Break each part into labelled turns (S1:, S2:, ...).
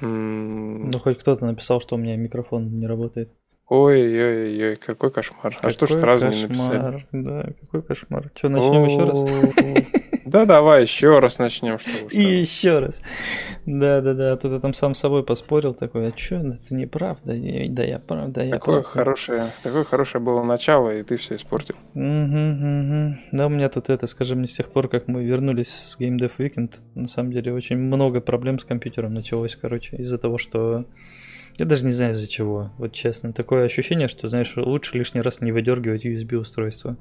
S1: Ну, хоть кто-то написал, что у меня микрофон не работает.
S2: Ой-ой-ой, какой кошмар. А что ж
S1: Какой
S2: сразу не написали?
S1: кошмар. Да, какой кошмар. Что, начнем еще раз?
S2: Да, давай еще раз начнем, что
S1: И еще раз. Да, да, да. Тут я там сам с собой поспорил такой, а что, это неправда. И- Да, я прав, да, я
S2: Такое
S1: прав.
S2: хорошее, такое хорошее было начало, и ты все испортил.
S1: Мгм, мгм. Да, у меня тут это, скажем, не с тех пор, как мы вернулись с Game Dev Weekend, на самом деле очень много проблем с компьютером началось, короче, из-за того, что... Я даже не знаю из-за чего, вот честно. Такое ощущение, что, знаешь, лучше лишний раз не выдергивать USB-устройство.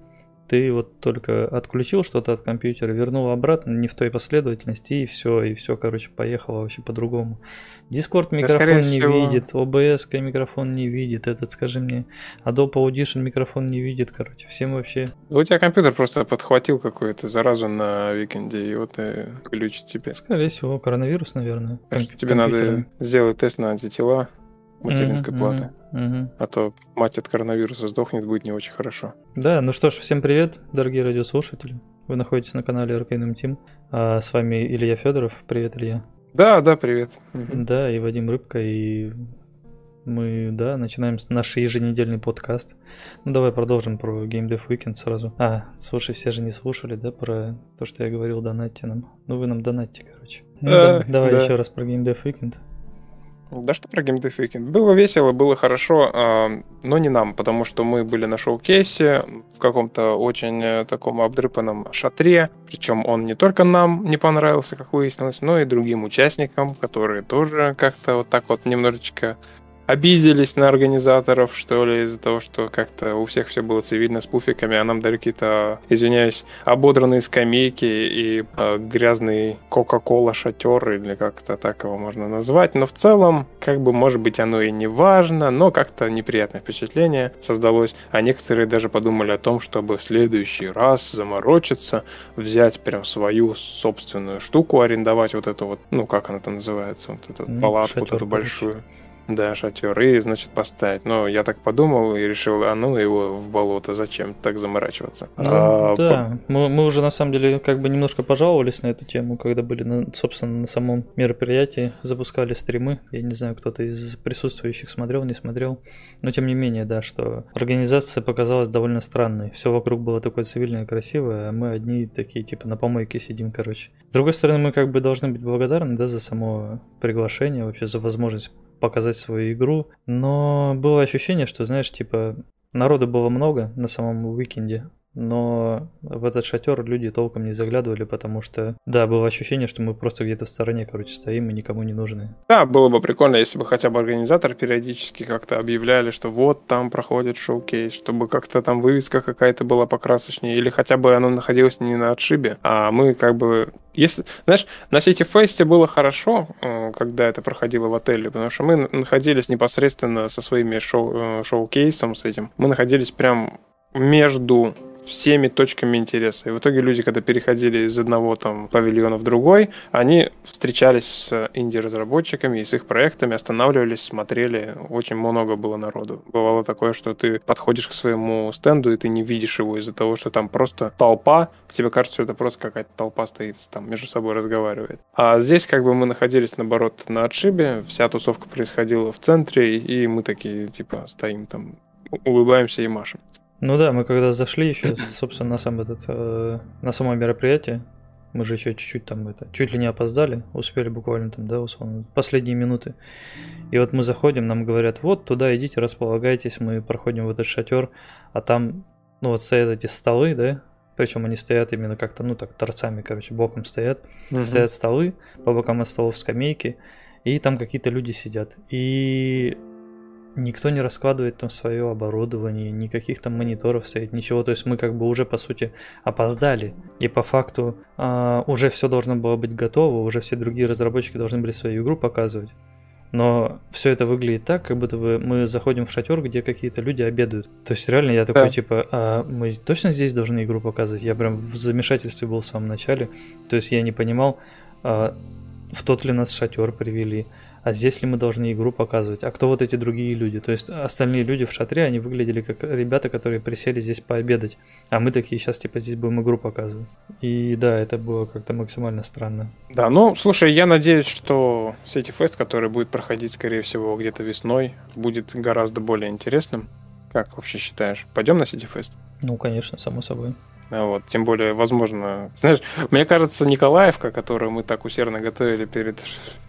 S1: Ты вот только отключил что-то от компьютера, вернул обратно, не в той последовательности, и все, и все, короче, поехало вообще по-другому. Discord микрофон
S2: скорее
S1: не
S2: всего.
S1: видит, OBS микрофон не видит, этот, скажи мне, Adobe Audition микрофон не видит, короче, всем вообще
S2: У тебя компьютер просто подхватил какую-то заразу на викенде, и вот и глючит тебе.
S1: Скорее всего, коронавирус, наверное.
S2: Так что тебе надо
S1: компьютера.
S2: сделать тест на антитела материнской
S1: Мгм,
S2: платы.
S1: мгм.
S2: А то мать от коронавируса сдохнет, будет не очень хорошо.
S1: Да, ну что ж, всем привет, дорогие радиослушатели. Вы находитесь на канале Arcanum Team. А с вами Илья Федоров. Привет, Илья.
S2: Да, да, привет. Мгм.
S1: Да, и Вадим Рыбка, и мы, да, начинаем наш еженедельный подкаст. Ну, давай продолжим про Game Dev Weekend сразу. А, слушай, все же не слушали, да, про то, что я говорил, донатьте нам. Ну, вы нам донатьте, короче. Ну,
S2: Да,
S1: да- давай
S2: да.
S1: еще раз про Game Dev Weekend.
S2: Да что про Weekend? Было весело, было хорошо, а, но не нам, потому что мы были на шоу-кейсе в каком-то очень э, таком обдрыпанном шатре, причем он не только нам не понравился, как выяснилось, но и другим участникам, которые тоже как-то вот так вот немножечко обиделись на организаторов, что ли, из-за того, что как-то у всех все было цивильно с пуфиками, а нам дали какие-то, извиняюсь, ободранные скамейки и э, грязный Кока-Кола шатер, или как-то так его можно назвать. Но в целом, как бы, может быть, оно и не важно, но как-то неприятное впечатление создалось. А некоторые даже подумали о том, чтобы в следующий раз заморочиться, взять прям свою собственную штуку, арендовать вот эту вот, ну, как она там называется, вот эту
S1: Ну,
S2: палатку вот эту
S1: короче.
S2: Да, шатер, и, значит, поставить. Но я так подумал и решил, а ну его в болото, зачем так заморачиваться?
S1: Ну,
S2: А,
S1: да, мы, мы уже на самом деле как бы немножко пожаловались на эту тему, когда были, на, собственно, на самом мероприятии, запускали стримы. Я не знаю, кто-то из присутствующих смотрел, не смотрел. Но тем не менее, да, что организация показалась довольно странной. Все вокруг было такое цивильное, красивое, а мы одни такие, типа, на помойке сидим, короче. С другой стороны, мы как бы должны быть благодарны, да, за само приглашение, вообще за возможность показать свою игру. Но было ощущение, что, знаешь, типа, народу было много на самом уикенде, но в этот шатер люди толком не заглядывали, потому что, да, было ощущение, что мы просто где-то в стороне, короче, стоим и никому не нужны.
S2: Да, было бы прикольно, если бы хотя бы организатор периодически как-то объявляли, что вот там проходит шоу-кейс, чтобы как-то там вывеска какая-то была покрасочнее, или хотя бы оно находилось не на отшибе, а мы как бы... Если, знаешь, на Сити Фесте было хорошо, э, когда это проходило в отеле, потому что мы находились непосредственно со своими шоу, э, шоу-кейсом, с этим, мы находились прям между всеми точками интереса. И в итоге люди, когда переходили из одного там павильона в другой, они встречались с инди-разработчиками и с их проектами, останавливались, смотрели. Очень много было народу. Бывало такое, что ты подходишь к своему стенду, и ты не видишь его из-за того, что там просто толпа. Тебе кажется, что это просто какая-то толпа стоит, там между собой разговаривает. А здесь как бы мы находились, наоборот, на отшибе. Вся тусовка происходила в центре, и мы такие, типа, стоим там, улыбаемся и машем.
S1: Ну да, мы когда зашли еще, собственно, на сам этот, э, на само мероприятие, мы же еще чуть-чуть там это, чуть ли не опоздали, успели буквально там, да, условно, последние минуты. И вот мы заходим, нам говорят, вот туда идите, располагайтесь, мы проходим в этот шатер, а там, ну вот стоят эти столы, да, причем они стоят именно как-то, ну так, торцами, короче, боком стоят. Стоят столы, по бокам от столов скамейки, и там какие-то люди сидят. И никто не раскладывает там свое оборудование, никаких там мониторов стоит, ничего. То есть мы как бы уже, по сути, опоздали. И по факту а, уже все должно было быть готово, уже все другие разработчики должны были свою игру показывать. Но все это выглядит так, как будто бы мы заходим в шатер, где какие-то люди обедают. То есть реально я такой
S2: Да.
S1: типа, а мы точно здесь должны игру показывать? Я прям в замешательстве был в самом начале. То есть я не понимал, а, в тот ли нас шатер привели, а здесь ли мы должны игру показывать, а кто вот эти другие люди. То есть остальные люди в шатре, они выглядели как ребята, которые присели здесь пообедать, а мы такие сейчас типа здесь будем игру показывать. И да, это было как-то максимально странно.
S2: Да, ну, слушай, я надеюсь, что City Fest, который будет проходить, скорее всего, где-то весной, будет гораздо более интересным. Как вообще считаешь? Пойдем на City Fest?
S1: Ну, конечно, само собой.
S2: А вот, тем более, возможно, знаешь, мне кажется, Николаевка, которую мы так усердно готовили перед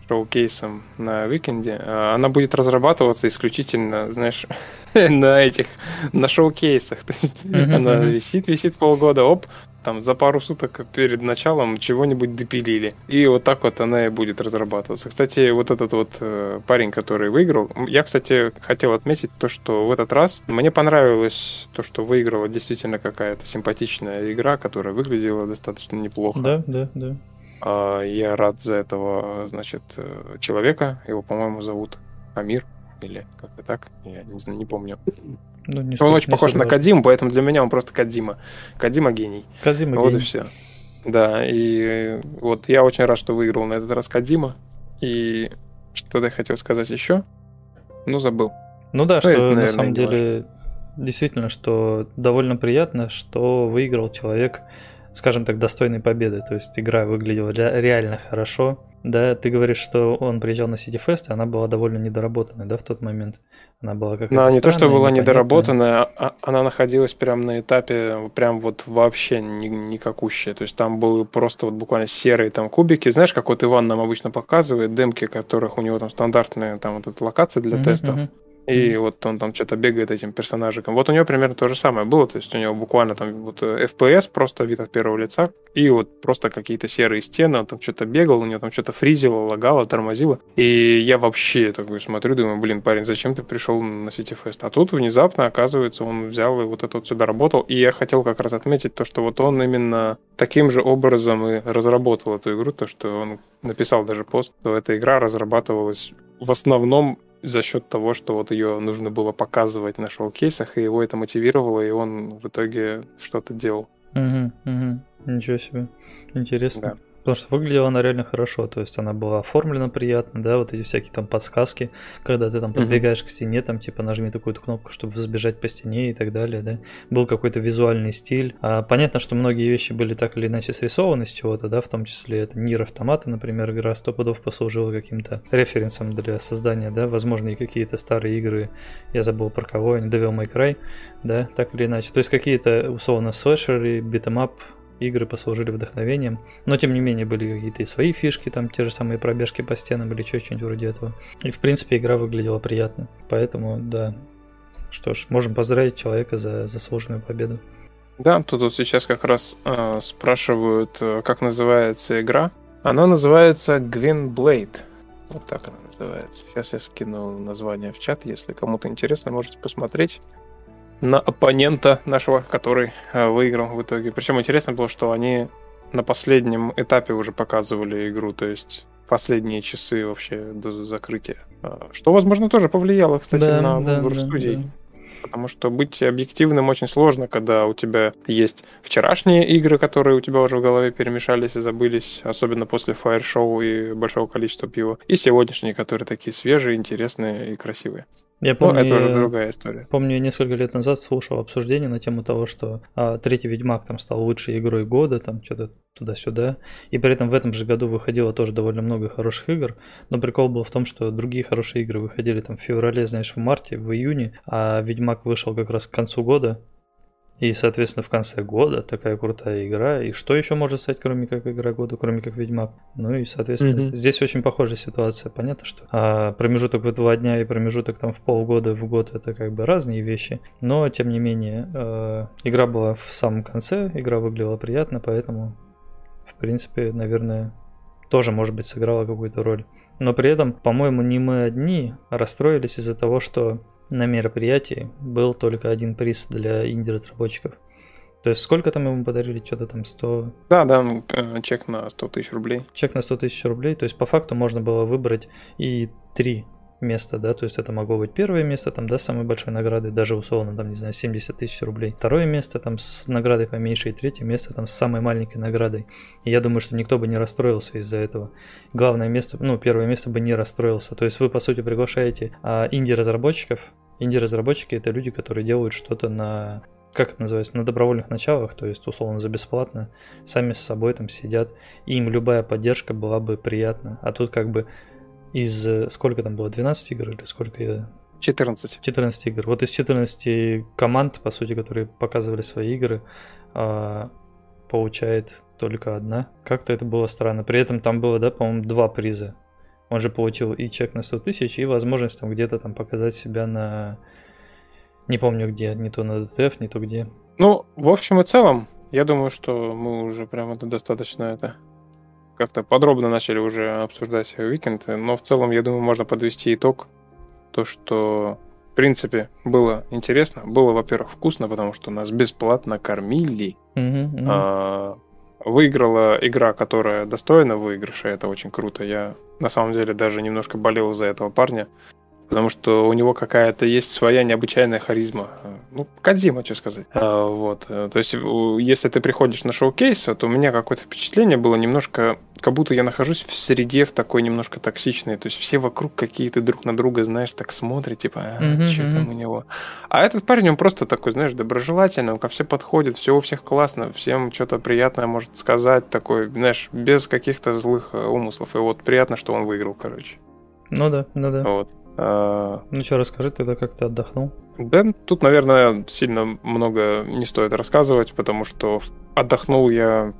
S2: шоу-кейсом на Викенде, а, она будет разрабатываться исключительно, знаешь, на этих, на шоу-кейсах. То есть она висит, висит полгода, оп, там за пару суток перед началом чего-нибудь допилили. И вот так вот она и будет разрабатываться. Кстати, вот этот вот э, парень, который выиграл, я, кстати, хотел отметить то, что в этот раз мне понравилось то, что выиграла действительно какая-то симпатичная игра, которая выглядела достаточно неплохо.
S1: Да, да, да.
S2: А, я рад за этого, значит, э, человека. Его, по-моему, зовут Амир или как-то так. Я не, не помню. Ну, не он очень похож на Кадиму, поэтому для меня он просто Кадима. Кадима гений.
S1: Кадима
S2: вот
S1: гений.
S2: и все. Да, и вот я очень рад, что выиграл на этот раз Кадима. И что-то я хотел сказать еще. Ну, забыл.
S1: Ну да, ну, что это, наверное, на самом деле действительно, что довольно приятно, что выиграл человек, скажем так, достойной победы. То есть игра выглядела реально хорошо. Да, ты говоришь, что он приезжал на City Fest, и она была довольно недоработанной, да, в тот момент. Она была какая-то
S2: Она не то, что была недоработанная, а она находилась прямо на этапе, прям вот вообще никакущая. То есть там были просто вот буквально серые там кубики. Знаешь, как вот Иван нам обычно показывает, демки, которых у него там стандартные там вот эта локация для uh-huh, тестов. Uh-huh. И вот он там что-то бегает этим персонажиком. Вот у него примерно то же самое было. То есть у него буквально там вот FPS, просто вид от первого лица, и вот просто какие-то серые стены, он там что-то бегал, у него там что-то фризило, лагало, тормозило. И я вообще такой смотрю, думаю, блин, парень, зачем ты пришел на City Fest? А тут внезапно, оказывается, он взял и вот это вот сюда работал. И я хотел как раз отметить то, что вот он именно таким же образом и разработал эту игру, то, что он написал даже пост, что эта игра разрабатывалась в основном за счет того, что вот ее нужно было показывать на шоу-кейсах, и его это мотивировало, и он в итоге что-то делал.
S1: Угу, угу. Ничего себе. Интересно. Да. Потому что выглядела она реально хорошо, то есть она была оформлена приятно, да, вот эти всякие там подсказки, когда ты там подбегаешь uh-huh. к стене, там типа нажми такую-то кнопку, чтобы взбежать по стене и так далее, да. Был какой-то визуальный стиль. А, понятно, что многие вещи были так или иначе срисованы с чего-то, да, в том числе это NieR Automata, например, игра сто пудов послужила каким-то референсом для создания, да, возможно, и какие-то старые игры, я забыл про кого, они Devil May Cry, да, так или иначе. То есть какие-то, условно, слэшеры, beat 'em up, игры послужили вдохновением. Но тем не менее были какие-то и свои фишки, там те же самые пробежки по стенам или что-нибудь вроде этого. И в принципе игра выглядела приятно. Поэтому, да. Что ж, можем поздравить человека за заслуженную победу.
S2: Да, тут вот сейчас как раз э, спрашивают, э, как называется игра. Она называется Gwyn Blade. Вот так она называется. Сейчас я скину название в чат, если кому-то интересно, можете посмотреть на оппонента нашего, который э, выиграл в итоге. Причем интересно было, что они на последнем этапе уже показывали игру, то есть последние часы вообще до закрытия. А, что, возможно, тоже повлияло, кстати, да, на выбор да, студий. Да. Потому что быть объективным очень сложно, когда у тебя есть вчерашние игры, которые у тебя уже в голове перемешались и забылись, особенно после фаер-шоу и большого количества пива, и сегодняшние, которые такие свежие, интересные и красивые.
S1: Я помню, ну, это уже другая история. Помню, я несколько лет назад слушал обсуждение на тему того, что а, третий Ведьмак там стал лучшей игрой года, там что-то туда-сюда. И при этом в этом же году выходило тоже довольно много хороших игр. Но прикол был в том, что другие хорошие игры выходили там в феврале, знаешь, в марте, в июне, а Ведьмак вышел как раз к концу года. И, соответственно, в конце года такая крутая игра. И что еще может стать, кроме как игра года, кроме как Ведьмак? Ну и, соответственно, mm-hmm. здесь очень похожая ситуация. Понятно, что а, промежуток в два дня и промежуток там в полгода, в год это как бы разные вещи. Но, тем не менее, э, игра была в самом конце, игра выглядела приятно, поэтому, в принципе, наверное, тоже, может быть, сыграла какую-то роль. Но при этом, по-моему, не мы одни расстроились из-за того, что на мероприятии был только один приз для инди-разработчиков. То есть сколько там ему подарили? Что-то там 100...
S2: Да, да, ну, э, чек на 100 тысяч рублей.
S1: Чек на 100 тысяч рублей. То есть по факту можно было выбрать и три место, да, то есть это могло быть первое место, там, да, с самой большой наградой, даже условно, там, не знаю, 70 тысяч рублей. Второе место там с наградой поменьше, и третье место там с самой маленькой наградой. И я думаю, что никто бы не расстроился из-за этого. Главное место, ну, первое место бы не расстроился. То есть вы, по сути, приглашаете а, инди-разработчиков. Инди-разработчики это люди, которые делают что-то на как это называется, на добровольных началах, то есть условно за бесплатно, сами с собой там сидят, и им любая поддержка была бы приятна. А тут как бы из, э, сколько там было, 12 игр или сколько я...
S2: 14.
S1: 14 игр. Вот из 14 команд, по сути, которые показывали свои игры, а, получает только одна. Как-то это было странно. При этом там было, да, по-моему, два приза. Он же получил и чек на 100 тысяч, и возможность там где-то там показать себя на... Не помню где, не то на DTF, не то где.
S2: Ну, в общем и целом, я думаю, что мы уже прям это достаточно это как-то подробно начали уже обсуждать уикенд, но в целом, я думаю, можно подвести итог. То, что, в принципе, было интересно. Было, во-первых, вкусно, потому что нас бесплатно кормили.
S1: Mm-hmm, mm-hmm.
S2: А, выиграла игра, которая достойна выигрыша. Это очень круто. Я, на самом деле, даже немножко болел за этого парня. Потому что у него какая-то есть своя необычайная харизма. Ну, Кадзима, что сказать. А, вот. То есть, если ты приходишь на шоу-кейс, то у меня какое-то впечатление было немножко, как будто я нахожусь в среде в такой немножко токсичной. То есть, все вокруг какие-то друг на друга, знаешь, так смотрят, типа, а, mm-hmm, что там у него. А этот парень, он просто такой, знаешь, доброжелательный, он ко всем подходит, все у всех классно, всем что-то приятное может сказать, такой, знаешь, без каких-то злых э, умыслов. И вот приятно, что он выиграл, короче.
S1: Ну да, ну да.
S2: Вот.
S1: А... Ну что, расскажи тогда, как ты отдохнул?
S2: Да, тут, наверное, сильно много не стоит рассказывать, потому что отдохнул я...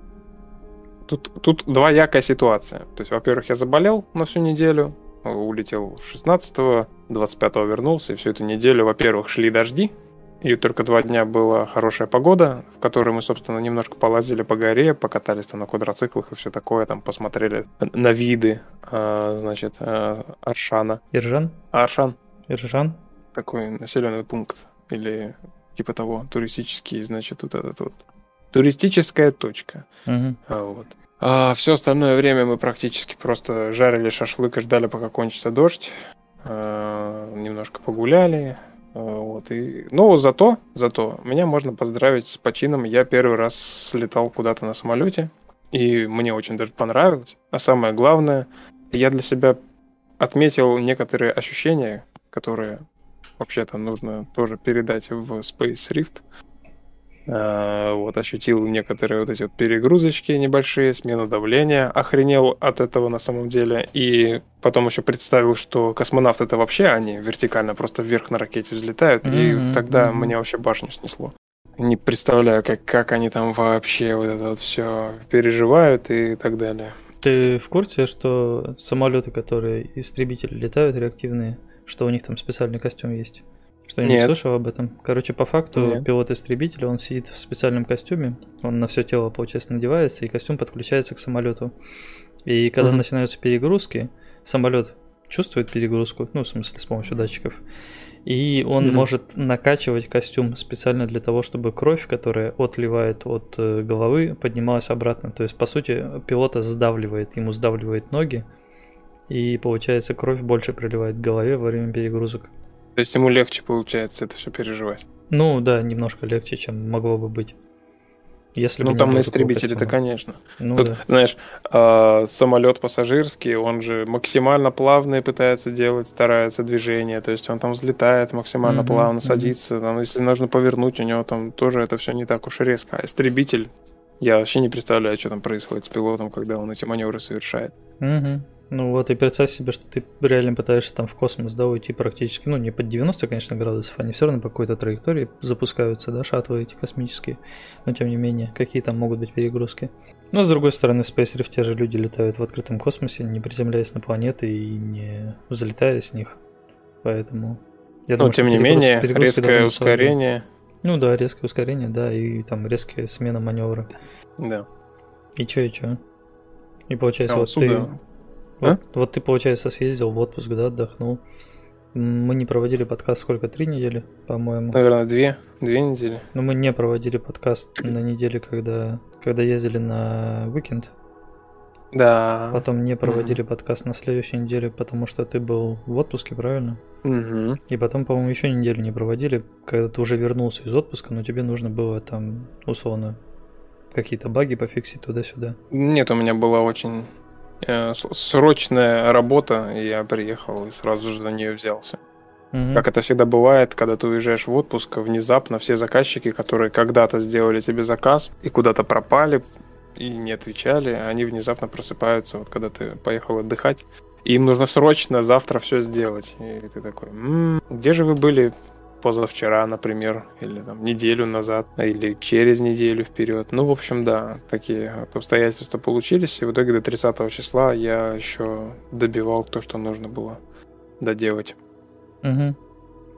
S2: Тут, тут двоякая ситуация. То есть, во-первых, я заболел на всю неделю, улетел 16-го, 25-го вернулся, и всю эту неделю, во-первых, шли дожди, и только два дня была хорошая погода, в которой мы, собственно, немножко полазили по горе, покатались там на квадроциклах и все такое, там посмотрели на виды, а, значит, а, Аршана.
S1: Иржан?
S2: Аршан.
S1: Иржан?
S2: Такой населенный пункт или типа того, туристический, значит, вот этот вот. Туристическая точка.
S1: Угу.
S2: Вот. А все остальное время мы практически просто жарили шашлык и ждали, пока кончится дождь. А, немножко погуляли, вот, и... Но зато, зато меня можно поздравить с почином. Я первый раз слетал куда-то на самолете, и мне очень даже понравилось. А самое главное, я для себя отметил некоторые ощущения, которые вообще-то нужно тоже передать в Space Rift. А, вот, ощутил некоторые вот эти вот перегрузочки небольшие, смену давления, охренел от этого на самом деле, и потом еще представил, что космонавты это вообще они вертикально просто вверх на ракете взлетают, mm-hmm, и тогда mm-hmm. мне вообще башню снесло. Не представляю, как, как они там вообще вот это вот все переживают и так далее.
S1: Ты в курсе, что самолеты, которые истребители летают реактивные, что у них там специальный костюм есть? Что-нибудь Нет. слышал об этом? Короче, по факту Нет. пилот истребителя, он сидит в специальном костюме, он на все тело, получается, надевается, и костюм подключается к самолету. И когда угу. начинаются перегрузки, самолет чувствует перегрузку, ну, в смысле, с помощью датчиков, и он угу. может накачивать костюм специально для того, чтобы кровь, которая отливает от э, головы, поднималась обратно. То есть, по сути, пилота сдавливает, ему сдавливает ноги, и получается, кровь больше приливает к голове во время перегрузок.
S2: То есть ему легче получается это все переживать.
S1: Ну да, немножко легче, чем могло бы быть. Если
S2: ну, там на истребителе-то, конечно. Ну, Тут, да. знаешь, э, самолет пассажирский, он же максимально плавные пытается делать, старается движение, то есть он там взлетает максимально mm-hmm, плавно, mm-hmm. садится, там, если нужно повернуть, у него там тоже это все не так уж и резко. А истребитель, я вообще не представляю, что там происходит с пилотом, когда он эти маневры совершает.
S1: Mm-hmm. Ну вот и представь себе, что ты реально пытаешься там в космос, да, уйти практически, ну не под 90, конечно, градусов, они все равно по какой-то траектории запускаются, да, шаттлы эти космические, но тем не менее, какие там могут быть перегрузки. Но с другой стороны, в Space Rift те же люди летают в открытом космосе, не приземляясь на планеты и не взлетая с них, поэтому...
S2: Я но тем не менее, резкое ускорение...
S1: Ну да, резкое ускорение, да, и там резкая смена маневра.
S2: Да.
S1: И чё, и чё? И получается, а вот отсюда... ты вот, а? вот ты, получается, съездил в отпуск, да, отдохнул. Мы не проводили подкаст сколько? Три недели, по-моему.
S2: Наверное, две. Две недели.
S1: Но мы не проводили подкаст на неделе, когда, когда ездили на уикенд.
S2: Да.
S1: Потом не проводили подкаст на следующей неделе, потому что ты был в отпуске, правильно?
S2: Угу.
S1: И потом, по-моему, еще неделю не проводили, когда ты уже вернулся из отпуска, но тебе нужно было там, условно, какие-то баги пофиксить туда-сюда.
S2: Нет, у меня была очень срочная работа, и я приехал и сразу же за нее взялся.
S1: Мгм.
S2: Как это всегда бывает, когда ты уезжаешь в отпуск, внезапно все заказчики, которые когда-то сделали тебе заказ и куда-то пропали и не отвечали, они внезапно просыпаются, вот когда ты поехал отдыхать, и им нужно срочно завтра все сделать. И ты такой, «М, где же вы были позавчера, например, или там неделю назад, или через неделю вперед. Ну, в общем, да, такие вот обстоятельства получились, и в итоге до 30 числа я еще добивал то, что нужно было доделать.
S1: Мгм.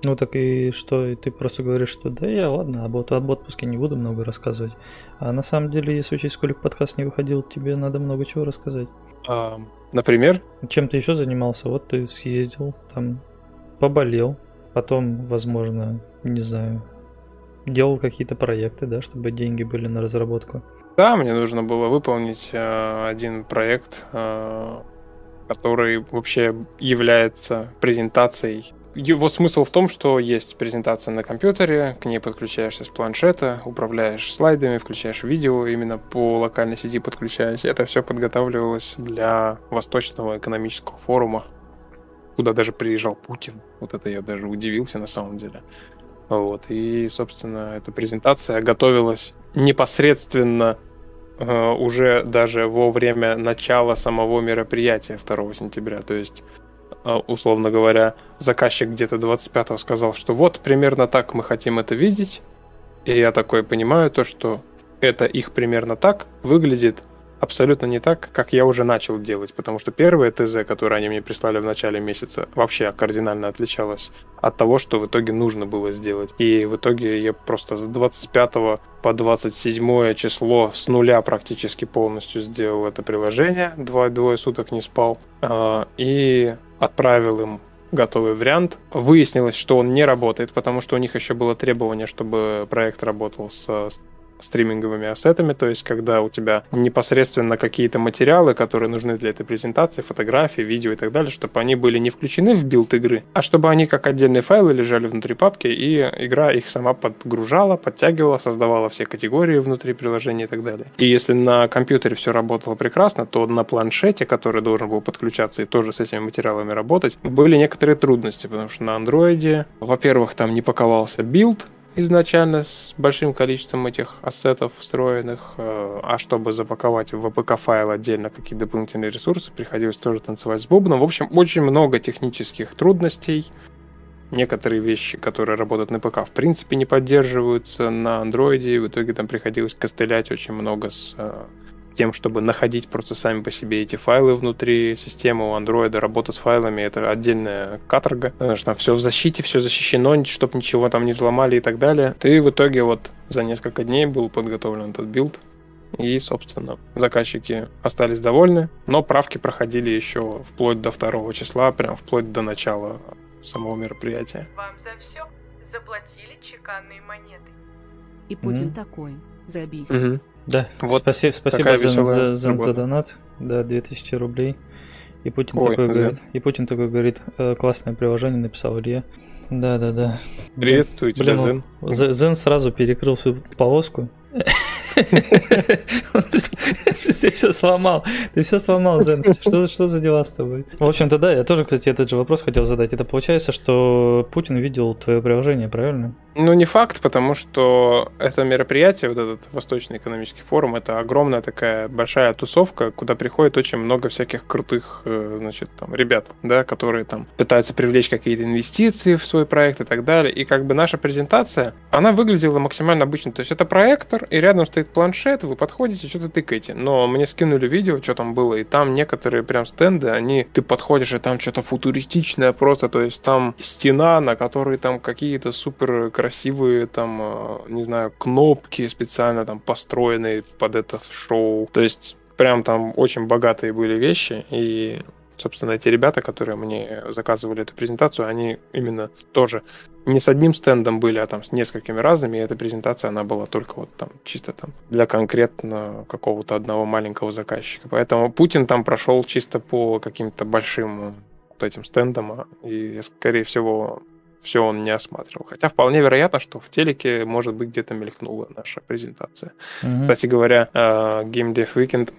S1: Ну так и что, и ты просто говоришь, что да я ладно, об, об отпуске не буду много рассказывать. А на самом деле, если учесть, сколько подкаст не выходил, тебе надо много чего рассказать.
S2: А, например,
S1: Чем ты еще занимался? Вот ты съездил, там поболел, потом, возможно, не знаю, делал какие-то проекты, да, чтобы деньги были на разработку.
S2: Да, мне нужно было выполнить э, один проект, э, который вообще является презентацией. Его смысл в том, что есть презентация на компьютере, к ней подключаешься с планшета, управляешь слайдами, включаешь видео, именно по локальной сети подключаешь. Это все подготавливалось для Восточного экономического форума, куда даже приезжал Путин. Вот это я даже удивился на самом деле. Вот. И, собственно, эта презентация готовилась непосредственно э, уже даже во время начала самого мероприятия 2 сентября. То есть, э, условно говоря, заказчик где-то 25 сказал, что вот примерно так мы хотим это видеть. И я такой понимаю то, что это их примерно так выглядит абсолютно не так, как я уже начал делать, потому что первое ТЗ, которое они мне прислали в начале месяца, вообще кардинально отличалось от того, что в итоге нужно было сделать. И в итоге я просто с 25 по 27 число с нуля практически полностью сделал это приложение, два, двое суток не спал, а, и отправил им готовый вариант. Выяснилось, что он не работает, потому что у них еще было требование, чтобы проект работал с стриминговыми ассетами, то есть когда у тебя непосредственно какие-то материалы, которые нужны для этой презентации, фотографии, видео и так далее, чтобы они были не включены в билд игры, а чтобы они как отдельные файлы лежали внутри папки, и игра их сама подгружала, подтягивала, создавала все категории внутри приложения и так далее. И если на компьютере все работало прекрасно, то на планшете, который должен был подключаться и тоже с этими материалами работать, были некоторые трудности, потому что на андроиде, во-первых, там не паковался билд, изначально с большим количеством этих ассетов встроенных, э, а чтобы запаковать в APK файл отдельно какие дополнительные ресурсы, приходилось тоже танцевать с бубном. В общем, очень много технических трудностей. Некоторые вещи, которые работают на ПК, в принципе не поддерживаются на андроиде, в итоге там приходилось костылять очень много с э, тем, чтобы находить просто сами по себе эти файлы внутри системы у андроида. Работа с файлами — это отдельная каторга, потому что там все в защите, все защищено, чтобы ничего там не взломали и так далее. Ты в итоге вот за несколько дней был подготовлен этот билд, и, собственно, заказчики остались довольны, но правки проходили еще вплоть до второго числа, прям вплоть до начала самого мероприятия.
S3: Вам за все заплатили чеканные монеты.
S4: И Путин
S1: Мгм.
S4: такой. Забейся.
S2: Мгм.
S1: Да,
S2: Вот
S1: спасибо, спасибо за, за, за- за донат. Да, 2000 рублей. И Путин
S2: Ой,
S1: такой
S2: за-
S1: говорит, и Путин такой говорит, «Э, классное приложение написал Илья. Да, да, да.
S2: Приветствую тебя,
S1: Блин,
S2: Зен.
S1: З- Зен сразу перекрыл всю полоску. Ты все сломал. Ты все сломал, Зен. Что, что за дела с тобой? В общем-то, да, я тоже, кстати, этот же вопрос хотел задать. Это получается, что Путин видел твое приложение, правильно?
S2: Ну, не факт, потому что это мероприятие, вот этот Восточный экономический форум, это огромная такая большая тусовка, куда приходит очень много всяких крутых, э, значит, там, ребят, да, которые там пытаются привлечь какие-то инвестиции в свой проект и так далее. И как бы наша презентация, она выглядела максимально обычно. То есть это проектор, и рядом стоит планшет, вы подходите, что-то тыкаете. Но мне скинули видео, что там было, и там некоторые прям стенды, они, ты подходишь, и там что-то футуристичное просто, то есть там стена, на которой там какие-то супер красивые там, э, не знаю, кнопки специально там построенные под это шоу. То есть прям там очень богатые были вещи, и собственно, эти ребята, которые мне заказывали эту презентацию, они именно тоже не с одним стендом были, а там с несколькими разными, и эта презентация, она была только вот там чисто там для конкретно какого-то одного маленького заказчика. Поэтому Путин там прошел чисто по каким-то большим вот этим стендам, а, и, скорее всего, все он не осматривал. Хотя вполне вероятно, что в телеке, может быть, где-то мелькнула наша презентация. Mm-hmm. Кстати говоря, а, Game Dev Weekend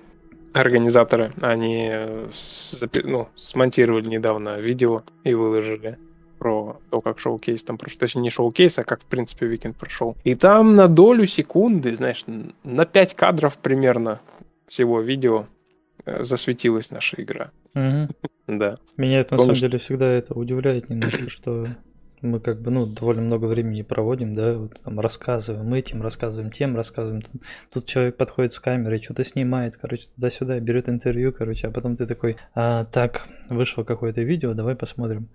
S2: организаторы, они ну, смонтировали недавно видео и выложили про то, как showcase там прошел. Точнее, не showcase, а как, в принципе, Викенд прошел. И там на долю секунды, знаешь, на 5 кадров примерно всего видео э, засветилась наша игра.
S1: Угу.
S2: Да.
S1: Меня это на самом деле всегда это удивляет немножко, что мы как бы, ну, довольно много времени проводим, да, вот там рассказываем этим, рассказываем тем, рассказываем. Тут, тут человек подходит с камерой, что-то снимает, короче, туда-сюда, берет интервью, короче, а потом ты такой, а, так, вышло какое-то видео, давай посмотрим.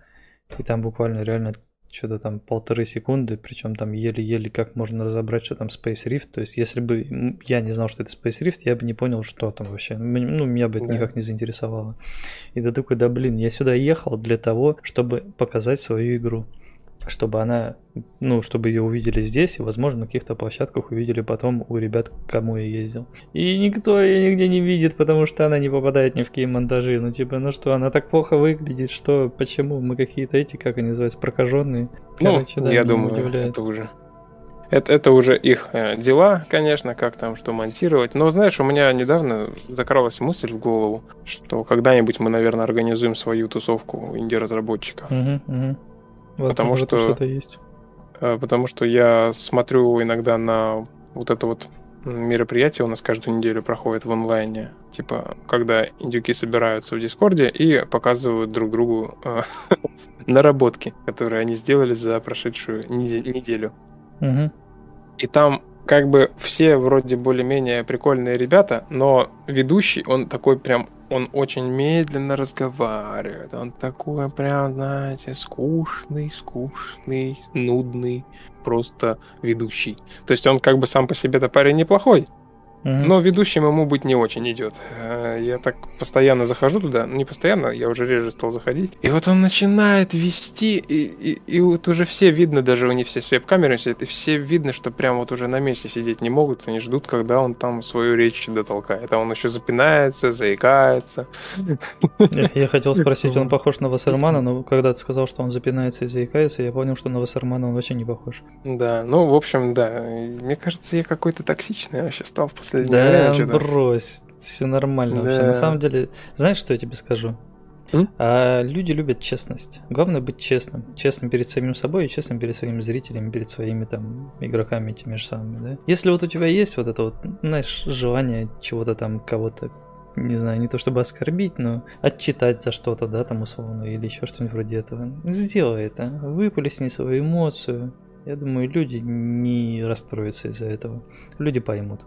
S1: И там буквально реально что-то там полторы секунды, причем там еле-еле как можно разобрать, что там Space Rift. То есть, если бы я не знал, что это Space Rift, я бы не понял, что там вообще. Ну, меня бы это да. никак не заинтересовало. И ты такой, да блин, я сюда ехал для того, чтобы показать свою игру чтобы она, ну, чтобы ее увидели здесь, и, возможно, на каких-то площадках увидели потом у ребят, к кому я ездил. И никто ее нигде не видит, потому что она не попадает ни в какие монтажи. Ну, типа, ну что, она так плохо выглядит, что, почему мы какие-то эти, как они называются, прокаженные?
S2: Ну, Короче, ну, да, я думаю, удивляет. это уже это, это уже их э, дела, конечно, как там что монтировать. Но, знаешь, у меня недавно закралась мысль в голову, что когда-нибудь мы, наверное, организуем свою тусовку инди-разработчиков.
S1: Угу, угу.
S2: Потому что что-то есть. Э, потому что я смотрю иногда на вот это вот мероприятие у нас каждую неделю проходит в онлайне. Типа, когда индюки собираются в Дискорде и показывают друг другу э, наработки, которые они сделали за прошедшую неделю.
S1: Угу.
S2: И там как бы все вроде более-менее прикольные ребята, но ведущий, он такой прям он очень медленно разговаривает. Он такой прям, знаете, скучный, скучный, нудный, просто ведущий. То есть он как бы сам по себе-то парень неплохой, Mm-hmm. Но ведущим ему быть не очень идет. Э, я так постоянно захожу туда, ну не постоянно, я уже реже стал заходить. И вот он начинает вести, и, и, и вот уже все видно, даже у них все с веб-камерой сидят, и все видно, что прям вот уже на месте сидеть не могут, они ждут, когда он там свою речь дотолкает. А он еще запинается, заикается.
S1: Я, я хотел спросить, он похож на Вассермана, но когда ты сказал, что он запинается и заикается, я понял, что на Вассермана он вообще не похож.
S2: Да, ну, в общем, да. Мне кажется, я какой-то токсичный вообще стал в последнее
S1: да, время. Да, брось, все нормально да. вообще. На самом деле, знаешь, что я тебе скажу? А люди любят честность. Главное быть честным. Честным перед самим собой и честным перед своими зрителями, перед своими там игроками теми же самыми, да? Если вот у тебя есть вот это вот, знаешь, желание чего-то там, кого-то не знаю, не то чтобы оскорбить, но отчитать за что-то, да, там условно, или еще что-нибудь вроде этого. Сделай это, выплесни свою эмоцию. Я думаю, люди не расстроятся из-за этого. Люди поймут.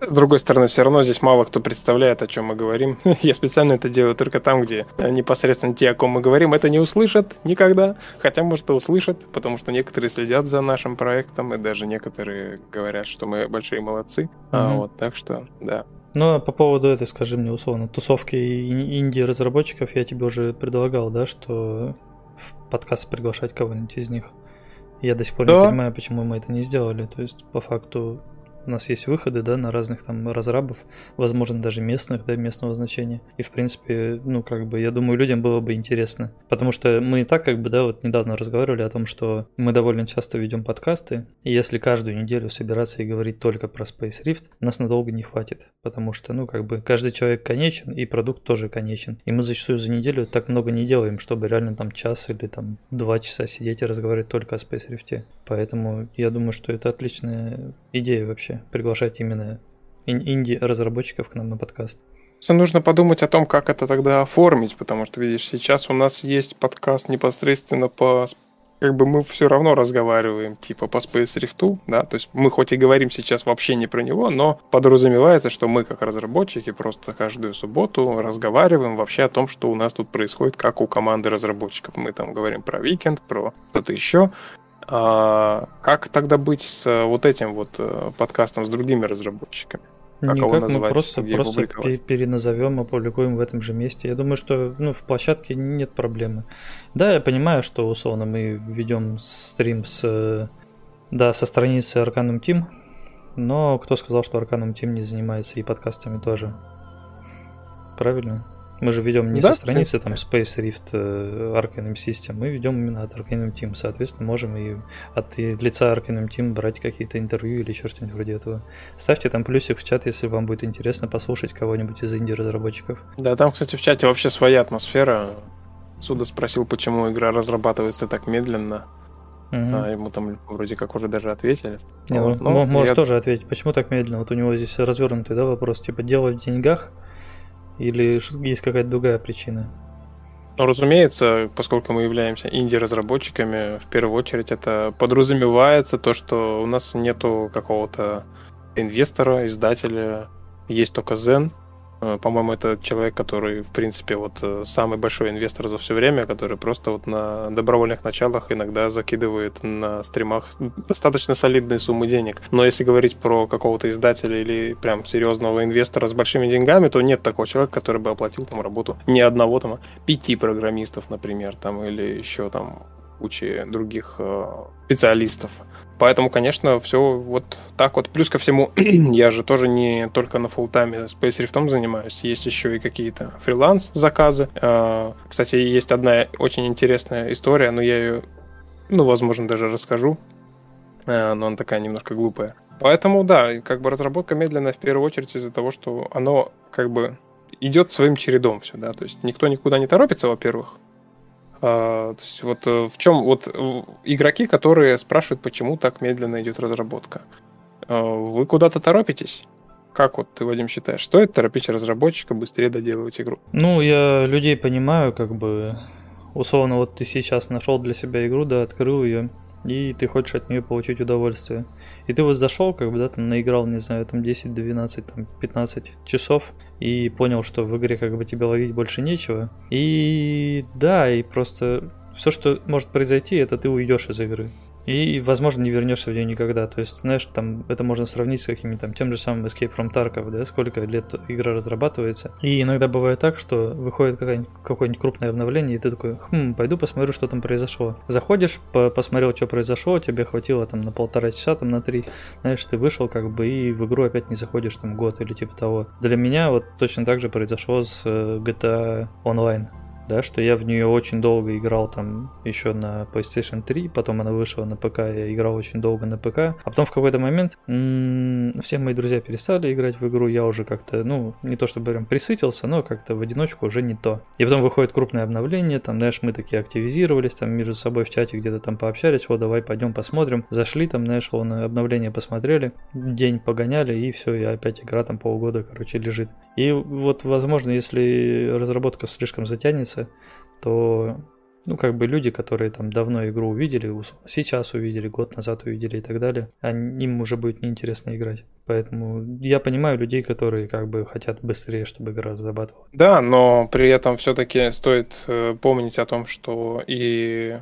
S2: С другой стороны, все равно здесь мало кто представляет, о чем мы говорим. Я специально это делаю только там, где непосредственно те, о ком мы говорим, это не услышат никогда. Хотя, может, и услышат, потому что некоторые следят за нашим проектом, и даже некоторые говорят, что мы большие молодцы. Mm-hmm. А, вот, так что, да.
S1: Ну, а по поводу этой, скажи мне, условно, тусовки инди-разработчиков, я тебе уже предлагал, да, что в подкаст приглашать кого-нибудь из них. Я до сих пор да. не понимаю, почему мы это не сделали. То есть, по факту, у нас есть выходы, да, на разных там разрабов, возможно, даже местных, да, местного значения. И, в принципе, ну, как бы, я думаю, людям было бы интересно. Потому что мы и так, как бы, да, вот недавно разговаривали о том, что мы довольно часто ведем подкасты, и если каждую неделю собираться и говорить только про Space Rift, нас надолго не хватит. Потому что, ну, как бы, каждый человек конечен, и продукт тоже конечен. И мы зачастую за неделю так много не делаем, чтобы реально там час или там два часа сидеть и разговаривать только о Space Rift. Поэтому я думаю, что это отличная идея вообще, приглашать именно инди-разработчиков к нам на подкаст.
S2: Нужно подумать о том, как это тогда оформить, потому что, видишь, сейчас у нас есть подкаст непосредственно по как бы мы все равно разговариваем типа по Space Rift, да, то есть мы хоть и говорим сейчас вообще не про него, но подразумевается, что мы как разработчики просто каждую субботу разговариваем вообще о том, что у нас тут происходит, как у команды разработчиков. Мы там говорим про Weekend, про что-то еще, а как тогда быть с э, вот этим вот э, подкастом с другими разработчиками? Как его
S1: Никак, мы
S2: назвать,
S1: просто,
S2: где
S1: просто пе- переназовем, опубликуем в этом же месте. Я думаю, что ну, в площадке нет проблемы. Да, я понимаю, что условно мы ведем стрим с, да, со страницы Arcanum Team, но кто сказал, что Arcanum Team не занимается и подкастами тоже? Правильно? Мы же ведем не
S2: Да,
S1: со страницы там Space Rift э, Arcanum System, мы ведем именно от Arcanum Team. Соответственно, можем и от лица Arcanum Team брать какие-то интервью или еще что-нибудь вроде этого. Ставьте там плюсик в чат, если вам будет интересно послушать кого-нибудь из инди-разработчиков.
S2: Да, там, кстати, в чате вообще своя атмосфера. Суда спросил, почему игра разрабатывается так медленно.
S1: Мгм.
S2: А ему там вроде как уже даже ответили.
S1: Не, ну,
S2: Вот, ну,
S1: можешь
S2: я-
S1: тоже ответить, почему так медленно? Вот у него здесь развернутый да, вопрос, типа дело в деньгах или есть какая-то другая причина?
S2: Ну, разумеется, поскольку мы являемся инди-разработчиками, в первую очередь это подразумевается то, что у нас нету какого-то инвестора, издателя, есть только Zen. Э, По-моему, это человек, который, в принципе, вот э, самый большой инвестор за все время, который просто вот на добровольных началах иногда закидывает на стримах достаточно солидные суммы денег. Но если говорить про какого-то издателя или прям серьезного инвестора с большими деньгами, то нет такого человека, который бы оплатил там работу ни одного там пяти программистов, например, там, или еще там кучи других э, специалистов. Поэтому, конечно, все вот так вот. Плюс ко всему, я же тоже не только на фултайме Space Rift занимаюсь. Есть еще и какие-то фриланс-заказы. Э, Кстати, есть одна очень интересная история, но я ее, ну, возможно, даже расскажу. Э, Но она такая немножко глупая. Поэтому, да, как бы разработка медленная в первую очередь из-за того, что оно как бы идет своим чередом все, да, то есть никто никуда не торопится, во-первых. А, то есть вот э, в чем вот э, игроки, которые спрашивают, почему так медленно идет разработка. А, Вы куда-то торопитесь? Как вот ты, Вадим, считаешь, стоит торопить разработчика быстрее доделывать игру?
S1: Ну, я людей понимаю, как бы, условно, вот ты сейчас нашел для себя игру, да, открыл ее, и ты хочешь от нее получить удовольствие. И ты вот зашел, как бы, да, там наиграл, не знаю, там 10, 12, там 15 часов, и понял, что в игре как бы тебе ловить больше нечего. И да, и просто все, что может произойти, это ты уйдешь из игры. И, возможно, не вернешься в нее никогда. То есть, знаешь, там это можно сравнить с какими-то тем же самым Escape from Tarkov, да, сколько лет игра разрабатывается. И иногда бывает так, что выходит какое-нибудь, какое-нибудь крупное обновление, и ты такой, хм, пойду посмотрю, что там произошло. Заходишь, по- посмотрел, что произошло, тебе хватило там на полтора часа, там на три, знаешь, ты вышел как бы и в игру опять не заходишь там год или типа того. Для меня вот точно так же произошло с э, GTA Online да, что я в нее очень долго играл там еще на PlayStation 3, потом она вышла на ПК, я играл очень долго на ПК, а потом в какой-то момент все мои друзья перестали играть в игру, я уже как-то, ну, не то чтобы прям присытился, но как-то в одиночку уже не то. И потом выходит крупное обновление, там, знаешь, мы такие активизировались, там между собой в чате где-то там пообщались, вот давай пойдем посмотрим, зашли там, знаешь, вон обновление посмотрели, день погоняли, и все, и опять игра там полгода, короче, лежит. И вот, возможно, если разработка слишком затянется, то, ну, как бы люди, которые там давно игру увидели, сейчас увидели, год назад увидели и так далее, они- им уже будет неинтересно играть. Поэтому я понимаю людей, которые как бы хотят быстрее, чтобы игра разрабатывалась.
S2: Да, но при этом все-таки стоит э, помнить о том, что и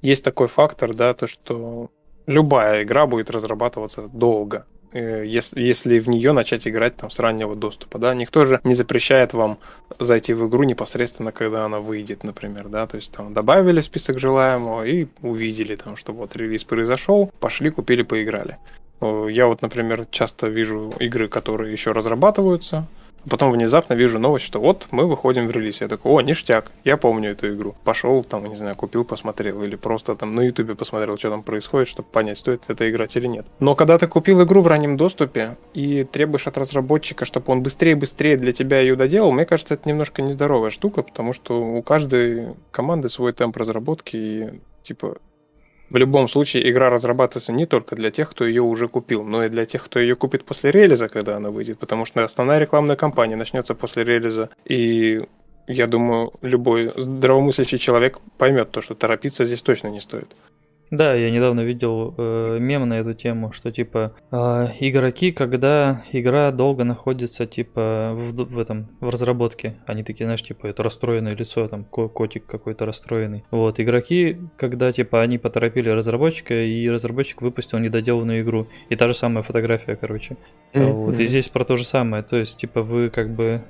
S2: есть такой фактор, да, то, что любая игра будет разрабатываться долго. Э, Если, если в нее начать играть там с раннего доступа, да, никто же не запрещает вам зайти в игру непосредственно, когда она выйдет, например, да, то есть там добавили список желаемого и увидели там, что вот релиз произошел, пошли, купили, поиграли. Э, Я вот, например, часто вижу игры, которые еще разрабатываются, потом внезапно вижу новость, что вот мы выходим в релиз. Я такой, о, ништяк, я помню эту игру. Пошел там, не знаю, купил, посмотрел. Или просто там на ютубе посмотрел, что там происходит, чтобы понять, стоит это играть или нет. Но когда ты купил игру в раннем доступе и требуешь от разработчика, чтобы он быстрее-быстрее для тебя ее доделал, мне кажется, это немножко нездоровая штука, потому что у каждой команды свой темп разработки и типа в любом случае, игра разрабатывается не только для тех, кто ее уже купил, но и для тех, кто ее купит после релиза, когда она выйдет, потому что основная рекламная кампания начнется после релиза, и я думаю, любой здравомыслящий человек поймет то, что торопиться здесь точно не стоит.
S1: Да, я недавно видел э, мем на эту тему, что типа э, игроки, когда игра долго находится типа в, в этом в разработке, они такие, знаешь, типа это расстроенное лицо, там ко- котик какой-то расстроенный. Вот игроки, когда типа они поторопили разработчика и разработчик выпустил недоделанную игру, и та же самая фотография, короче.
S2: Мгм.
S1: Вот и здесь про то же самое, то есть типа вы как бы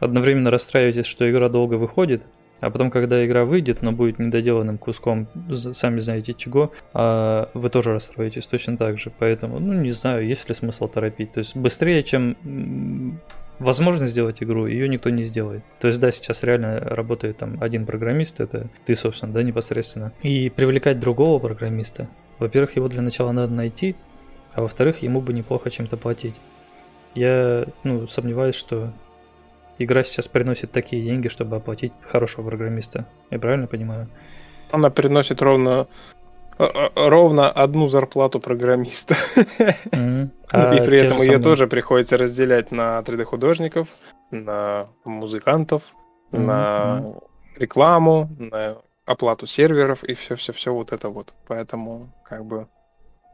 S1: одновременно расстраиваетесь, что игра долго выходит, а потом, когда игра выйдет, но будет недоделанным куском, сами знаете чего, а вы тоже расстроитесь точно так же. Поэтому, ну, не знаю, есть ли смысл торопить. То есть быстрее, чем возможно сделать игру, ее никто не сделает. То есть, да, сейчас реально работает там один программист, это ты, собственно, да, непосредственно. И привлекать другого программиста, во-первых, его для начала надо найти, а во-вторых, ему бы неплохо чем-то платить. Я, ну, сомневаюсь, что игра сейчас приносит такие деньги, чтобы оплатить хорошего программиста. Я правильно понимаю?
S2: Она приносит ровно э, э, ровно одну зарплату программиста. И
S1: А
S2: при
S1: те
S2: этом ее
S1: самые-
S2: тоже приходится разделять на 3D-художников, на музыкантов,
S1: Мгм,
S2: на рекламу, на оплату серверов и все-все-все вот это вот. Поэтому как бы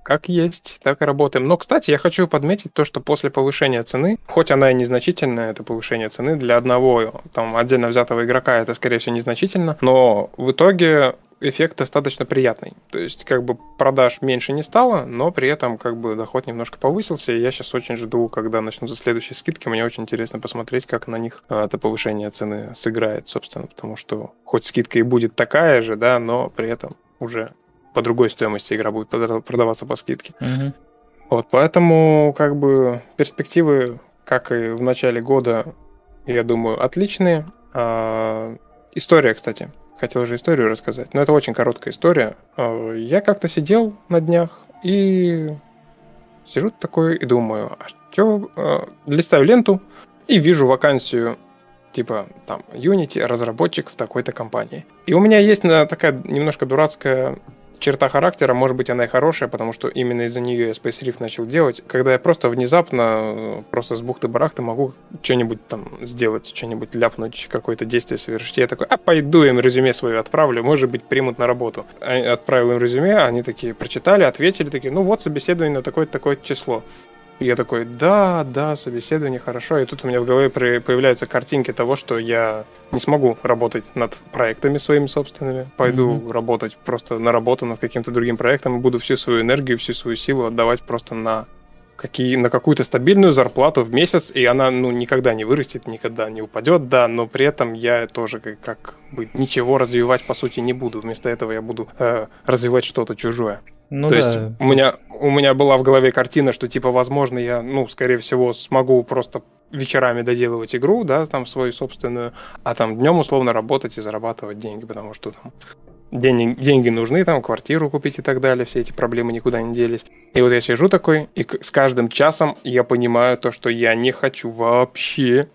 S2: как есть, так и работаем. Но, кстати, я хочу подметить то, что после повышения цены, хоть она и незначительная, это повышение цены, для одного там отдельно взятого игрока это, скорее всего, незначительно, но в итоге эффект достаточно приятный. То есть, как бы продаж меньше не стало, но при этом как бы доход немножко повысился, и я сейчас очень жду, когда начнутся следующие скидки. Мне очень интересно посмотреть, как на них а, это повышение цены сыграет, собственно, потому что хоть скидка и будет такая же, да, но при этом уже по другой стоимости игра будет прода- продаваться по скидке.
S1: Мгм.
S2: Вот, поэтому, как бы, перспективы, как и в начале года, я думаю, отличные. А, история, кстати. Хотел же историю рассказать, но это очень короткая история. А, Я как-то сидел на днях и сижу такой и думаю, а что... Листаю ленту и вижу вакансию типа там Unity, разработчик в такой-то компании. И у меня есть на- такая немножко дурацкая черта характера, может быть, она и хорошая, потому что именно из-за нее я Space Rift начал делать, когда я просто внезапно, э, просто с бухты-барахты могу что-нибудь там сделать, что-нибудь ляпнуть, какое-то действие совершить. Я такой, а пойду им резюме свое отправлю, может быть, примут на работу. Отправил им резюме, они такие прочитали, ответили, такие, ну вот, собеседование на такое-то такое число. И я такой, да, да, собеседование хорошо. И тут у меня в голове появляются картинки того, что я не смогу работать над проектами своими собственными. Пойду
S1: Мгм.
S2: работать просто на работу над каким-то другим проектом и буду всю свою энергию, всю свою силу отдавать просто на какие, на какую-то стабильную зарплату в месяц, и она, ну, никогда не вырастет, никогда не упадет, да, но при этом я тоже как, как бы ничего развивать, по сути, не буду. Вместо этого я буду э, развивать что-то чужое.
S1: Ну
S2: То
S1: да.
S2: есть у меня, у меня была в голове картина, что типа, возможно, я, ну, скорее всего, смогу просто вечерами доделывать игру, да, там свою собственную, а там днем условно работать и зарабатывать деньги, потому что там деньги, деньги нужны, там квартиру купить и так далее, все эти проблемы никуда не делись. И вот я сижу такой, и с каждым часом я понимаю то, что я не хочу вообще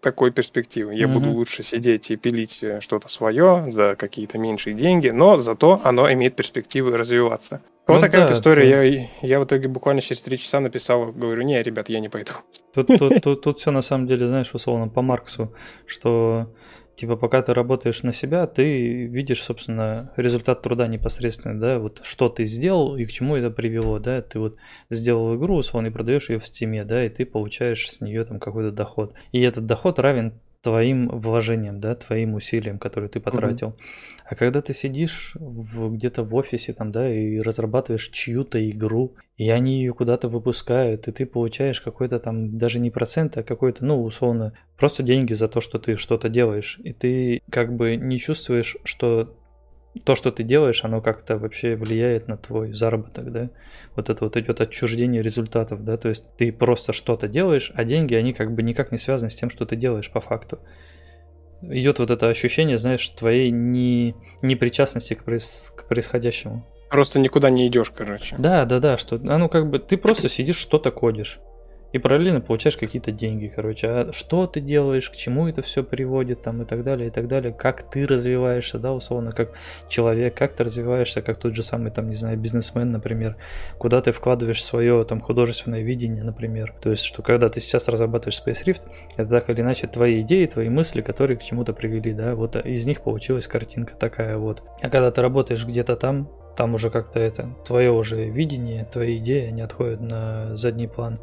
S2: такой перспективы. Я
S1: Мгм.
S2: буду лучше сидеть и пилить э, что-то свое за какие-то меньшие деньги, но зато оно имеет перспективы развиваться. Вот
S1: Ну
S2: такая
S1: да,
S2: вот история.
S1: да.
S2: Я, я в итоге буквально через три часа написал, говорю, не, ребят, я не пойду.
S1: Тут, тут, тут, тут все на самом деле, знаешь, условно по Марксу, что типа пока ты работаешь на себя, ты видишь, собственно, результат труда непосредственно, да, вот что ты сделал и к чему это привело, да, ты вот сделал игру, условно, и продаешь ее в стиме, да, и ты получаешь с нее там какой-то доход. И этот доход равен твоим вложениям, да, твоим усилиям, которые ты потратил. А когда ты сидишь в, где-то в офисе там, да, и разрабатываешь чью-то игру, и они ее куда-то выпускают, и ты получаешь какой-то там даже не процент, а какой-то, ну, условно, просто деньги за то, что ты что-то делаешь. И ты как бы не чувствуешь, что то, что ты делаешь, оно как-то вообще влияет на твой заработок, да? Вот это вот идет отчуждение результатов, да? То есть ты просто что-то делаешь, а деньги, они как бы никак не связаны с тем, что ты делаешь по факту. Идет вот это ощущение, знаешь, твоей не, непричастности к, проис- к происходящему.
S2: Просто никуда не идешь, короче.
S1: Да, да, да, что, а ну как бы ты просто сидишь, что-то кодишь. И параллельно получаешь какие-то деньги, короче. А что ты делаешь, к чему это все приводит, там и так далее, и так далее. Как ты развиваешься, да, условно, как человек, как ты развиваешься, как тот же самый, там, не знаю, бизнесмен, например. Куда ты вкладываешь свое, там, художественное видение, например. То есть, что когда ты сейчас разрабатываешь Space Rift, это так или иначе твои идеи, твои мысли, которые к чему-то привели, да, вот из них получилась картинка такая вот. А когда ты работаешь где-то там, там уже как-то это, твое уже видение, твои идеи, они отходят на задний план.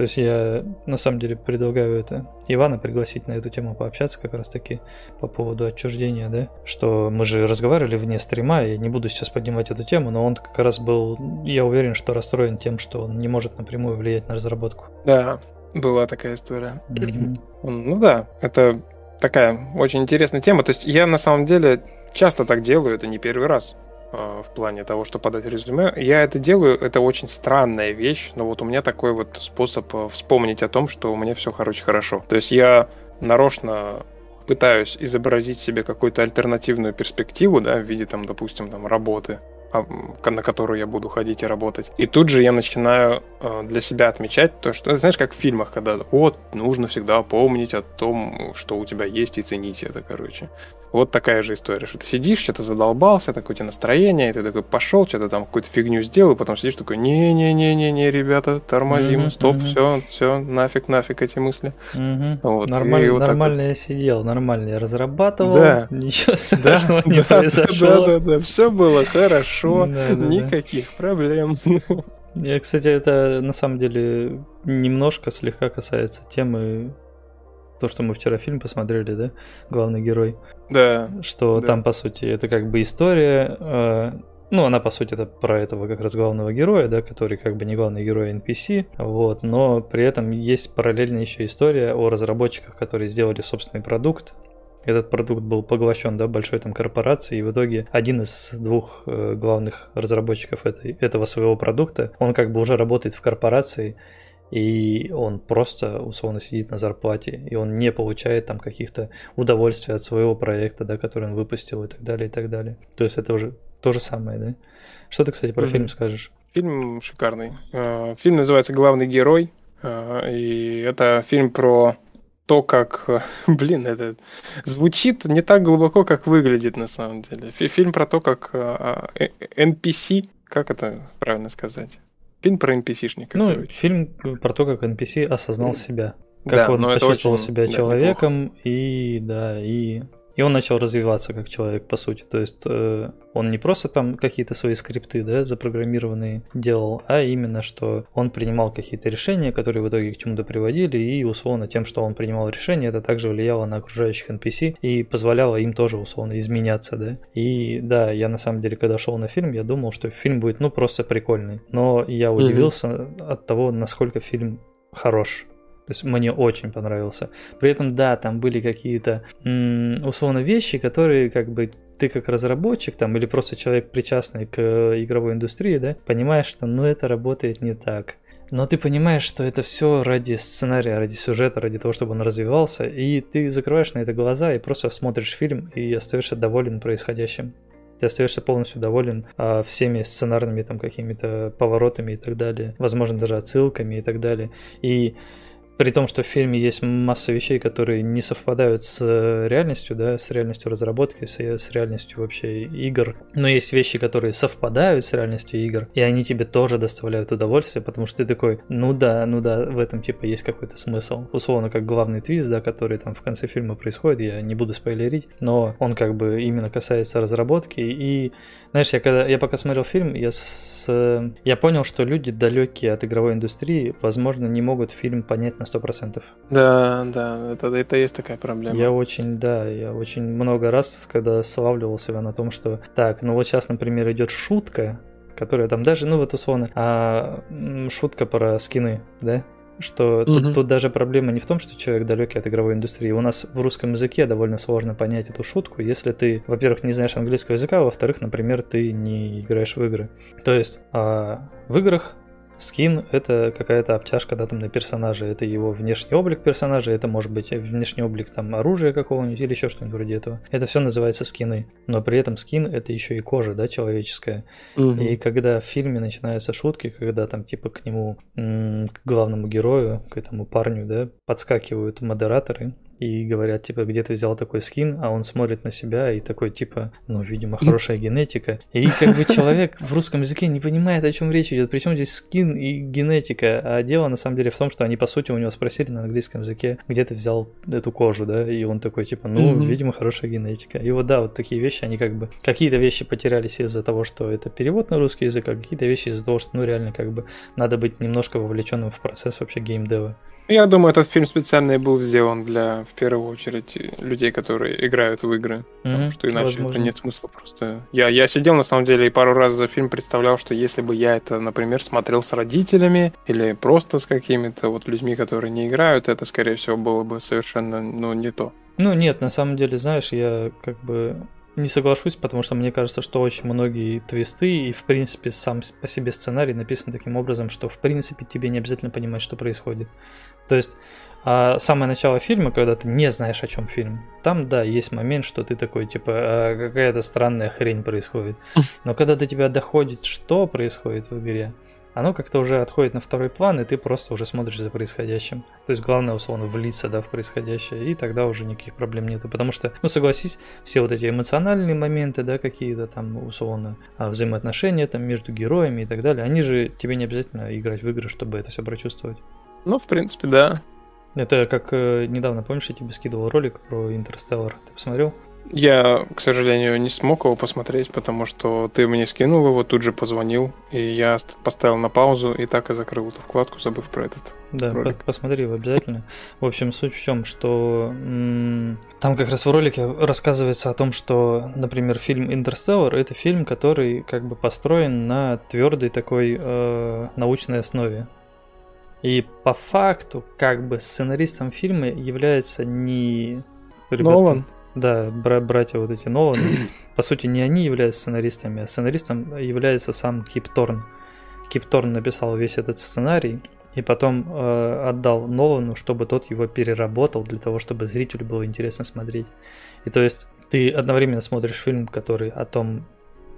S1: То есть я на самом деле предлагаю это Ивана пригласить на эту тему пообщаться как раз таки по поводу отчуждения, да, что мы же разговаривали вне стрима, я не буду сейчас поднимать эту тему, но он как раз был, я уверен, что расстроен тем, что он не может напрямую влиять на разработку.
S2: Да, была такая история.
S1: Мгм.
S2: Ну да, это такая очень интересная тема. То есть я на самом деле часто так делаю, это не первый раз в плане того, что подать резюме. Я это делаю, это очень странная вещь, но вот у меня такой вот способ а, вспомнить о том, что у меня все, короче, хорошо. То есть я нарочно пытаюсь изобразить себе какую-то альтернативную перспективу, да, в виде там, допустим, там работы, а, на которую я буду ходить и работать. И тут же я начинаю э, для себя отмечать то, что, знаешь, как в фильмах, когда вот нужно всегда помнить о том, что у тебя есть, и ценить это, короче. Вот такая же история, что ты сидишь, что-то задолбался, такое у тебя настроение, и ты такой пошел, что-то там какую-то фигню сделал, и потом сидишь такой, не-не-не-не-не, ребята, тормозим,
S1: Мгм,
S2: стоп,
S1: мгм.
S2: все, все, нафиг, нафиг эти мысли.
S1: Мгм.
S2: Вот,
S1: Нормально,
S2: вот так вот.
S1: нормально я сидел, нормально я разрабатывал,
S2: Да.
S1: ничего страшного не
S2: да,
S1: произошло.
S2: Да, да, да, все было хорошо,
S1: Да, да, да.
S2: никаких проблем.
S1: Я, кстати, это на самом деле немножко слегка касается темы то, что мы вчера фильм посмотрели, да, главный герой,
S2: Да,
S1: что
S2: Да.
S1: там, по сути, это как бы история, э, ну, она, по сути, это про этого как раз главного героя, да, который как бы не главный герой, NPC, вот, но при этом есть параллельно еще история о разработчиках, которые сделали собственный продукт, этот продукт был поглощен, да, большой там корпорацией, и в итоге один из двух э, главных разработчиков этой, этого своего продукта, он как бы уже работает в корпорации, и он просто условно сидит на зарплате, и он не получает там каких-то удовольствий от своего проекта, да, который он выпустил и так далее, и так далее. То есть это уже то же самое, да? Что ты, кстати, про
S2: Мгм.
S1: фильм скажешь?
S2: фильм шикарный. Э, Фильм называется «Главный герой», э, и это фильм про то, как... э, Блин, это звучит не так глубоко, как выглядит на самом деле. Фи- Фильм про то, как э, э, NPC, как это правильно сказать? Фильм про NPC-шника,
S1: Ну,
S2: короче.
S1: фильм про то, как NPC осознал себя. Как
S2: Да,
S1: он почувствовал
S2: очень,
S1: себя
S2: да,
S1: человеком, и да, и, и он начал развиваться как человек, по сути. То есть э, он не просто там какие-то свои скрипты, да, запрограммированные делал, а именно, что он принимал какие-то решения, которые в итоге к чему-то приводили, и условно тем, что он принимал решения, это также влияло на окружающих NPC и позволяло им тоже условно изменяться, да. И да, я на самом деле, когда шел на фильм, я думал, что фильм будет, ну, просто прикольный. Но я удивился от того, насколько фильм хорош. То есть мне очень понравился. При этом, да, там были какие-то условно вещи, которые как бы ты как разработчик там или просто человек причастный к э, игровой индустрии, да, понимаешь, что ну это работает не так. Но ты понимаешь, что это все ради сценария, ради сюжета, ради того, чтобы он развивался, и ты закрываешь на это глаза и просто смотришь фильм и остаешься доволен происходящим. Ты остаешься полностью доволен а, всеми сценарными там какими-то поворотами и так далее, возможно даже отсылками и так далее. И при том, что в фильме есть масса вещей, которые не совпадают с э, реальностью, да, с реальностью разработки, с, э, с реальностью вообще игр. Но есть вещи, которые совпадают с реальностью игр, и они тебе тоже доставляют удовольствие, потому что ты такой, ну да, ну да, в этом типа есть какой-то смысл. Условно, как главный твист, да, который там в конце фильма происходит, я не буду спойлерить, но он как бы именно касается разработки. И, знаешь, я когда я пока смотрел фильм, я, с, э, я понял, что люди далекие от игровой индустрии, возможно, не могут фильм понять на 100%.
S2: Да, да, это, это есть такая проблема.
S1: Я очень, да, я очень много раз, когда славливал себя на том, что так, ну вот сейчас, например, идет шутка, которая там даже, ну вот условно, а, шутка про скины, да? Что тут,
S2: Мгм.
S1: тут даже проблема не в том, что человек далекий от игровой индустрии. У нас в русском языке довольно сложно понять эту шутку, если ты, во-первых, не знаешь английского языка, а во-вторых, например, ты не играешь в игры. То есть а, в играх скин это какая-то обтяжка да, там на персонаже, это его внешний облик персонажа, это может быть внешний облик там оружия какого-нибудь или еще что-нибудь вроде этого. Это все называется скины, но при этом скин это еще и кожа, да, человеческая.
S2: Мгм.
S1: И когда в фильме начинаются шутки, когда там типа к нему, к главному герою, к этому парню, да, подскакивают модераторы и говорят, типа, где ты взял такой скин, а он смотрит на себя и такой, типа, ну, видимо, хорошая генетика. И как бы человек в русском языке не понимает, о чем речь идет. Причем здесь скин и генетика. А дело на самом деле в том, что они, по сути, у него спросили на английском языке, где ты взял эту кожу, да, и он такой, типа, ну,
S2: Мгм.
S1: видимо, хорошая генетика. И вот, да, вот такие вещи, они как бы, какие-то вещи потерялись из-за того, что это перевод на русский язык, а какие-то вещи из-за того, что, ну, реально, как бы, надо быть немножко вовлеченным в процесс вообще геймдева.
S2: Я думаю, этот фильм специально и был сделан для, в первую очередь, людей, которые играют в игры. Потому
S1: Мгм,
S2: что иначе
S1: возможно.
S2: это нет смысла просто. Я, я сидел, на самом деле, и пару раз за фильм представлял, что если бы я это, например, смотрел с родителями или просто с какими-то вот людьми, которые не играют, это, скорее всего, было бы совершенно, ну, не то.
S1: Ну нет, на самом деле, знаешь, я как бы не соглашусь, потому что мне кажется, что очень многие твисты и, в принципе, сам по себе сценарий написан таким образом, что, в принципе, тебе не обязательно понимать, что происходит. То есть, а самое начало фильма, когда ты не знаешь, о чем фильм, там, да, есть момент, что ты такой, типа, «А, какая-то странная хрень происходит. Но когда до тебя доходит, что происходит в игре, оно как-то уже отходит на второй план, и ты просто уже смотришь за происходящим. То есть главное, условно, влиться, да, в происходящее, и тогда уже никаких проблем нету. Потому что, ну, согласись, все вот эти эмоциональные моменты, да, какие-то там, условно, а, взаимоотношения там между героями и так далее, они же тебе не обязательно играть в игры, чтобы это все прочувствовать.
S2: Ну, в принципе, да.
S1: Это как э, недавно, помнишь, я тебе скидывал ролик про Интерстеллар. Ты посмотрел?
S2: Я, к сожалению, не смог его посмотреть, потому что ты мне скинул его, тут же позвонил, и я ст- поставил на паузу и так и закрыл эту вкладку, забыв про этот.
S1: Да,
S2: ролик.
S1: по- посмотри его обязательно. В общем, суть в чем, что там как раз в ролике рассказывается о том, что, например, фильм «Интерстеллар» — это фильм, который как бы построен на твердой такой э, научной основе. И по факту, как бы сценаристом фильма является не... ребята-
S2: Нолан?
S1: Да, бра- братья вот эти Ноланы. По сути, не они являются сценаристами, а сценаристом является сам Кип Торн. Кип Торн написал весь этот сценарий и потом э, отдал Нолану, чтобы тот его переработал для того, чтобы зрителю было интересно смотреть. И то есть ты одновременно смотришь фильм, который о том,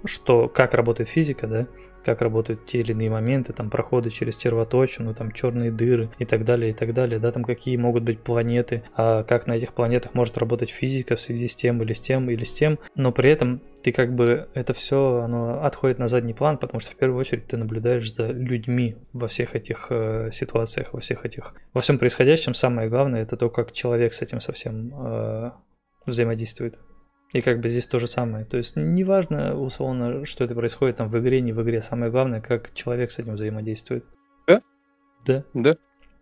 S1: что как работает физика, да, как работают те или иные моменты, там проходы через червоточину, там черные дыры и так далее, и так далее, да, там какие могут быть планеты, а как на этих планетах может работать физика в связи с тем или с тем или с тем, но при этом ты как бы это все оно отходит на задний план, потому что в первую очередь ты наблюдаешь за людьми во всех этих э, ситуациях, во всех этих, во всем происходящем. Самое главное это то, как человек с этим совсем э, взаимодействует. И как бы здесь то же самое. То есть неважно, условно, что это происходит там в игре, не в игре. Самое главное, как человек с этим взаимодействует.
S2: Да?
S1: Да.
S2: Да.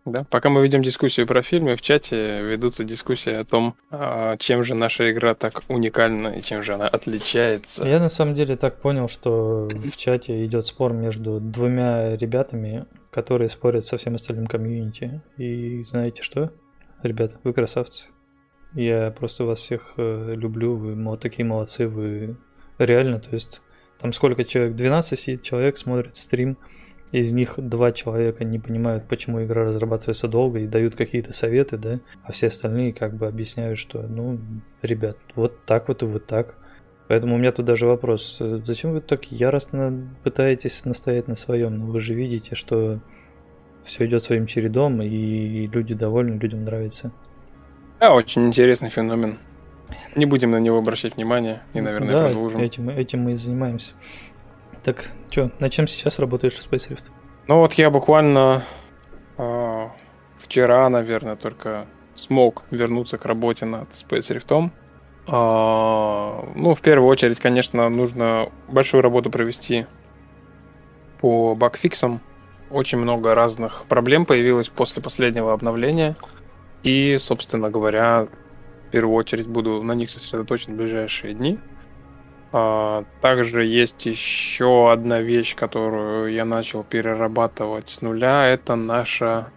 S2: Да, пока мы ведем дискуссию про фильмы, в чате ведутся дискуссии о том, а, чем же наша игра так уникальна и чем же она отличается.
S1: Я на самом деле так понял, что в чате идет спор между двумя ребятами, которые спорят со всем остальным комьюнити. И знаете что? Ребят, вы красавцы. Я просто вас всех э, люблю, вы такие молодцы, вы реально, то есть там сколько человек, 12 сидит человек смотрит стрим, из них два человека не понимают, почему игра разрабатывается долго и дают какие-то советы, да, а все остальные как бы объясняют, что, ну, ребят, вот так вот и вот так. Поэтому у меня тут даже вопрос, э, зачем вы так яростно пытаетесь настоять на своем? Ну, вы же видите, что все идет своим чередом, и люди довольны, людям нравится.
S2: Да, очень интересный феномен. Не будем на него обращать внимание и, наверное,
S1: да,
S2: продолжим.
S1: Этим, этим мы и занимаемся. Так, что, на чем сейчас работаешь в Space Rift?
S2: Ну вот я буквально а, вчера, наверное, только смог вернуться к работе над Space Rift. А, ну, в первую очередь, конечно, нужно большую работу провести по багфиксам. Очень много разных проблем появилось после последнего обновления. И, собственно говоря, в первую очередь буду на них сосредоточен в ближайшие дни. А, также есть еще одна вещь, которую я начал перерабатывать с нуля. Это наша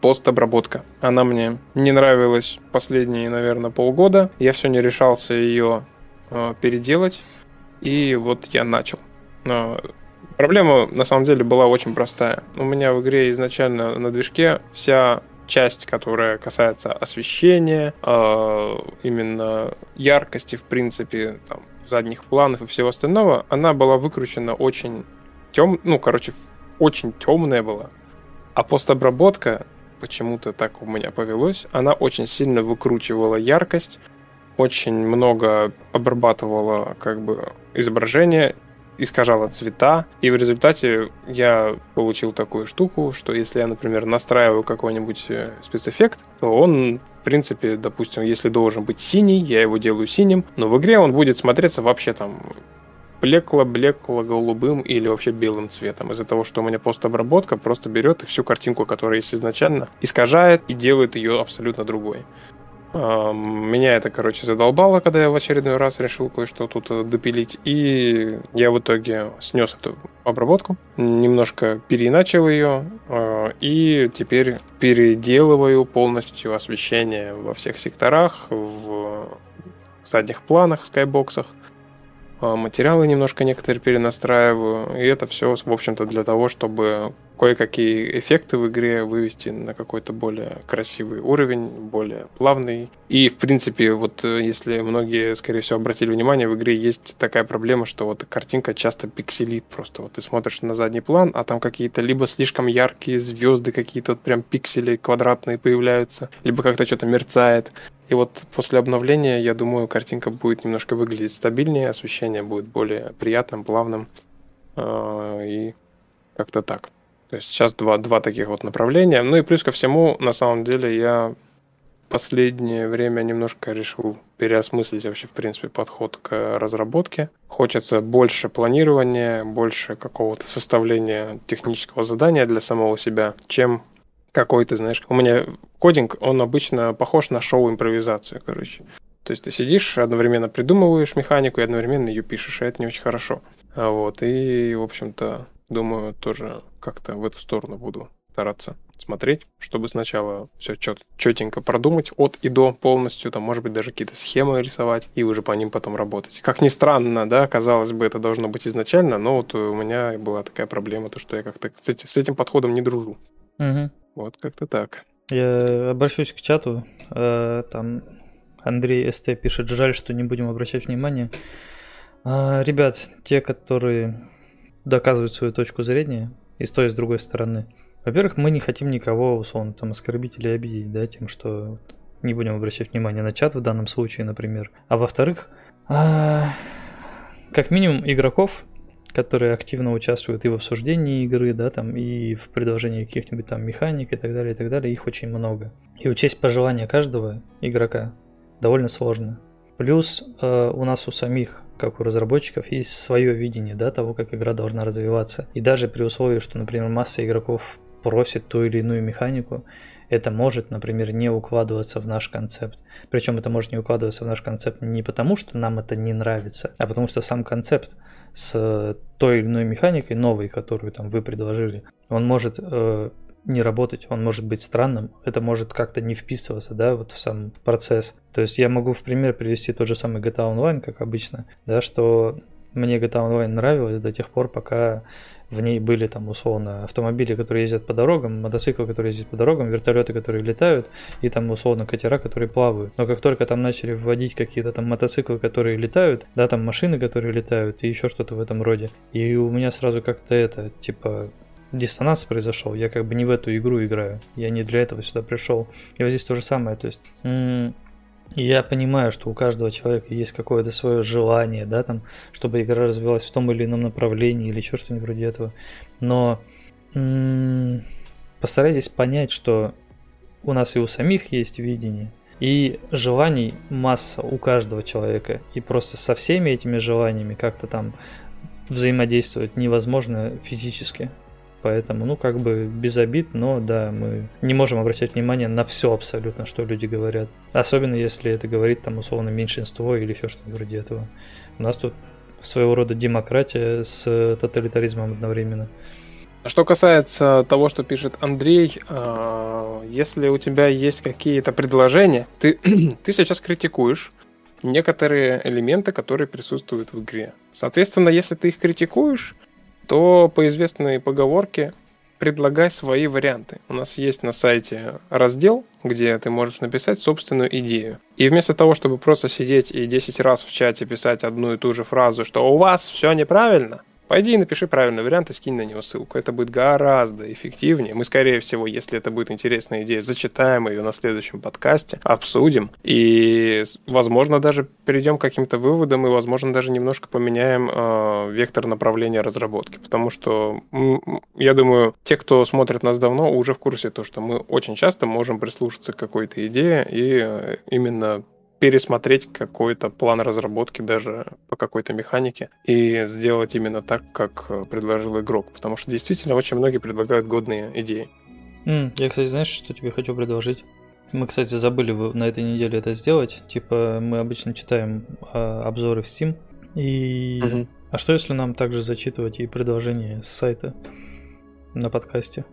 S2: постобработка. Она мне не нравилась последние, наверное, полгода. Я все не решался ее э, переделать. И вот я начал. Проблема на самом деле была очень простая. У меня в игре изначально на движке вся часть, которая касается освещения, э, именно яркости, в принципе, там, задних планов и всего остального, она была выкручена очень тем, ну, короче, очень темная была. А постобработка почему-то так у меня повелось, она очень сильно выкручивала яркость, очень много обрабатывала как бы изображение, искажала цвета, и в результате я получил такую штуку, что если я, например, настраиваю какой-нибудь э, спецэффект, то он, в принципе, допустим, если должен быть синий, я его делаю синим, но в игре он будет смотреться вообще там блекло-блекло голубым или вообще белым цветом. Из-за того, что у меня постобработка просто берет и всю картинку, которая есть изначально, искажает и делает ее абсолютно другой. Меня это, короче, задолбало, когда я в очередной раз решил кое-что тут э, допилить. И я в итоге снес эту обработку, немножко переиначил ее, э, и теперь переделываю полностью освещение во всех секторах, в задних планах, в скайбоксах. А, материалы немножко некоторые перенастраиваю. И это все, в общем-то, для того, чтобы кое-какие эффекты в игре вывести на какой-то более красивый уровень, более плавный. И, в принципе, вот э, если многие, скорее всего, обратили внимание, в игре есть такая проблема, что вот картинка часто пикселит просто. Вот ты смотришь на задний план, а там какие-то либо слишком яркие звезды, какие-то вот прям пиксели квадратные появляются, либо как-то что-то мерцает. И вот после обновления, я думаю, картинка будет немножко выглядеть стабильнее, освещение будет более приятным, плавным. А, и как-то так. То есть сейчас два, два таких вот направления. Ну и плюс ко всему, на самом деле, я последнее время немножко решил переосмыслить вообще, в принципе, подход к разработке. Хочется больше планирования, больше какого-то составления технического задания для самого себя, чем какой-то, знаешь. У меня кодинг, он обычно похож на шоу-импровизацию, короче. То есть ты сидишь, одновременно придумываешь механику и одновременно ее пишешь, и это не очень хорошо. А вот, и, в общем-то, думаю, тоже как-то в эту сторону буду стараться смотреть, чтобы сначала все чет, четенько продумать от и до полностью, там, может быть, даже какие-то схемы рисовать и уже по ним потом работать. Как ни странно, да, казалось бы, это должно быть изначально, но вот у меня была такая проблема, то, что я как-то с, этим подходом не дружу.
S1: Угу.
S2: Вот как-то так.
S1: Я обращусь к чату. Э, там Андрей СТ пишет, жаль, что не будем обращать внимание. А, ребят, те, которые доказывают свою точку зрения и с той, и с другой стороны. Во-первых, мы не хотим никого, условно, там, оскорбить или обидеть, да, тем, что не будем обращать внимание на чат в данном случае, например. А во-вторых, а, как минимум игроков, которые активно участвуют и в обсуждении игры, да, там, и в предложении каких-нибудь там механик и так далее, и так далее, их очень много. И учесть пожелания каждого игрока довольно сложно. Плюс э, у нас у самих как у разработчиков, есть свое видение да, того, как игра должна развиваться. И даже при условии, что, например, масса игроков просит ту или иную механику, это может, например, не укладываться в наш концепт. Причем это может не укладываться в наш концепт не потому, что нам это не нравится, а потому что сам концепт с той или иной механикой новой, которую там вы предложили, он может э, не работать, он может быть странным, это может как-то не вписываться, да, вот в сам процесс. То есть я могу в пример привести тот же самый GTA Online, как обычно, да, что мне GTA Online нравилось до тех пор, пока в ней были там условно автомобили, которые ездят по дорогам, мотоциклы, которые ездят по дорогам, вертолеты, которые летают, и там условно катера, которые плавают. Но как только там начали вводить какие-то там мотоциклы, которые летают, да, там машины, которые летают, и еще что-то в этом роде. И у меня сразу как-то это, типа, диссонанс произошел. Я как бы не в эту игру играю. Я не для этого сюда пришел. И вот здесь то же самое. То есть я понимаю, что у каждого человека есть какое-то свое желание, да, там, чтобы игра развивалась в том или ином направлении или еще что-нибудь вроде этого. Но м- постарайтесь понять, что у нас и у самих есть видение, и желаний масса у каждого человека. И просто со всеми этими желаниями как-то там взаимодействовать невозможно физически. Поэтому, ну, как бы без обид, но да, мы не можем обращать внимание на все абсолютно, что люди говорят. Особенно если это говорит там условно меньшинство или еще что-то вроде этого. У нас тут своего рода демократия с тоталитаризмом одновременно.
S2: А что касается того, что пишет Андрей, а, если у тебя есть какие-то предложения, ты, ты сейчас критикуешь некоторые элементы, которые присутствуют в игре. Соответственно, если ты их критикуешь, то по известной поговорке предлагай свои варианты. У нас есть на сайте раздел, где ты можешь написать собственную идею. И вместо того, чтобы просто сидеть и 10 раз в чате писать одну и ту же фразу, что у вас все неправильно, Пойди и напиши правильный вариант и скинь на него ссылку. Это будет гораздо эффективнее. Мы, скорее всего, если это будет интересная идея, зачитаем ее на следующем подкасте, обсудим и, возможно, даже перейдем к каким-то выводам и, возможно, даже немножко поменяем э, вектор направления разработки. Потому что, я думаю, те, кто смотрит нас давно, уже в курсе то, что мы очень часто можем прислушаться к какой-то идее и э, именно пересмотреть какой-то план разработки даже по какой-то механике и сделать именно так, как э, предложил игрок. Потому что действительно очень многие предлагают годные идеи.
S1: Mm, я, кстати, знаешь, что тебе хочу предложить? Мы, кстати, забыли на этой неделе это сделать. Типа, мы обычно читаем а, обзоры в Steam. И... Угу. А что если нам также зачитывать и предложения с сайта на подкасте?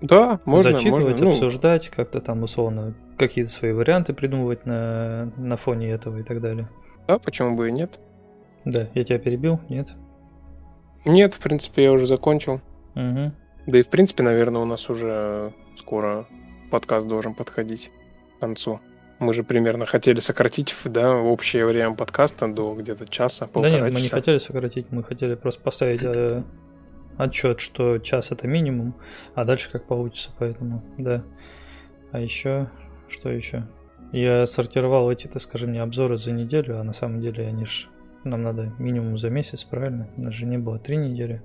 S2: Да, можно.
S1: Зачитывать,
S2: можно,
S1: ну... обсуждать, как-то там условно какие-то свои варианты придумывать на, на фоне этого и так далее.
S2: Да, почему бы и нет?
S1: Да, я тебя перебил, нет?
S2: Нет, в принципе, я уже закончил.
S1: Угу.
S2: Да и в принципе, наверное, у нас уже скоро подкаст должен подходить к концу. Мы же примерно хотели сократить да, общее время подкаста до где-то часа, полтора
S1: Да нет, мы
S2: часа.
S1: не хотели сократить, мы хотели просто поставить э, отчет, что час это минимум, а дальше как получится, поэтому, да. А еще, что еще? Я сортировал эти, так скажем, мне обзоры за неделю, а на самом деле они ж нам надо минимум за месяц, правильно? У нас же не было три недели.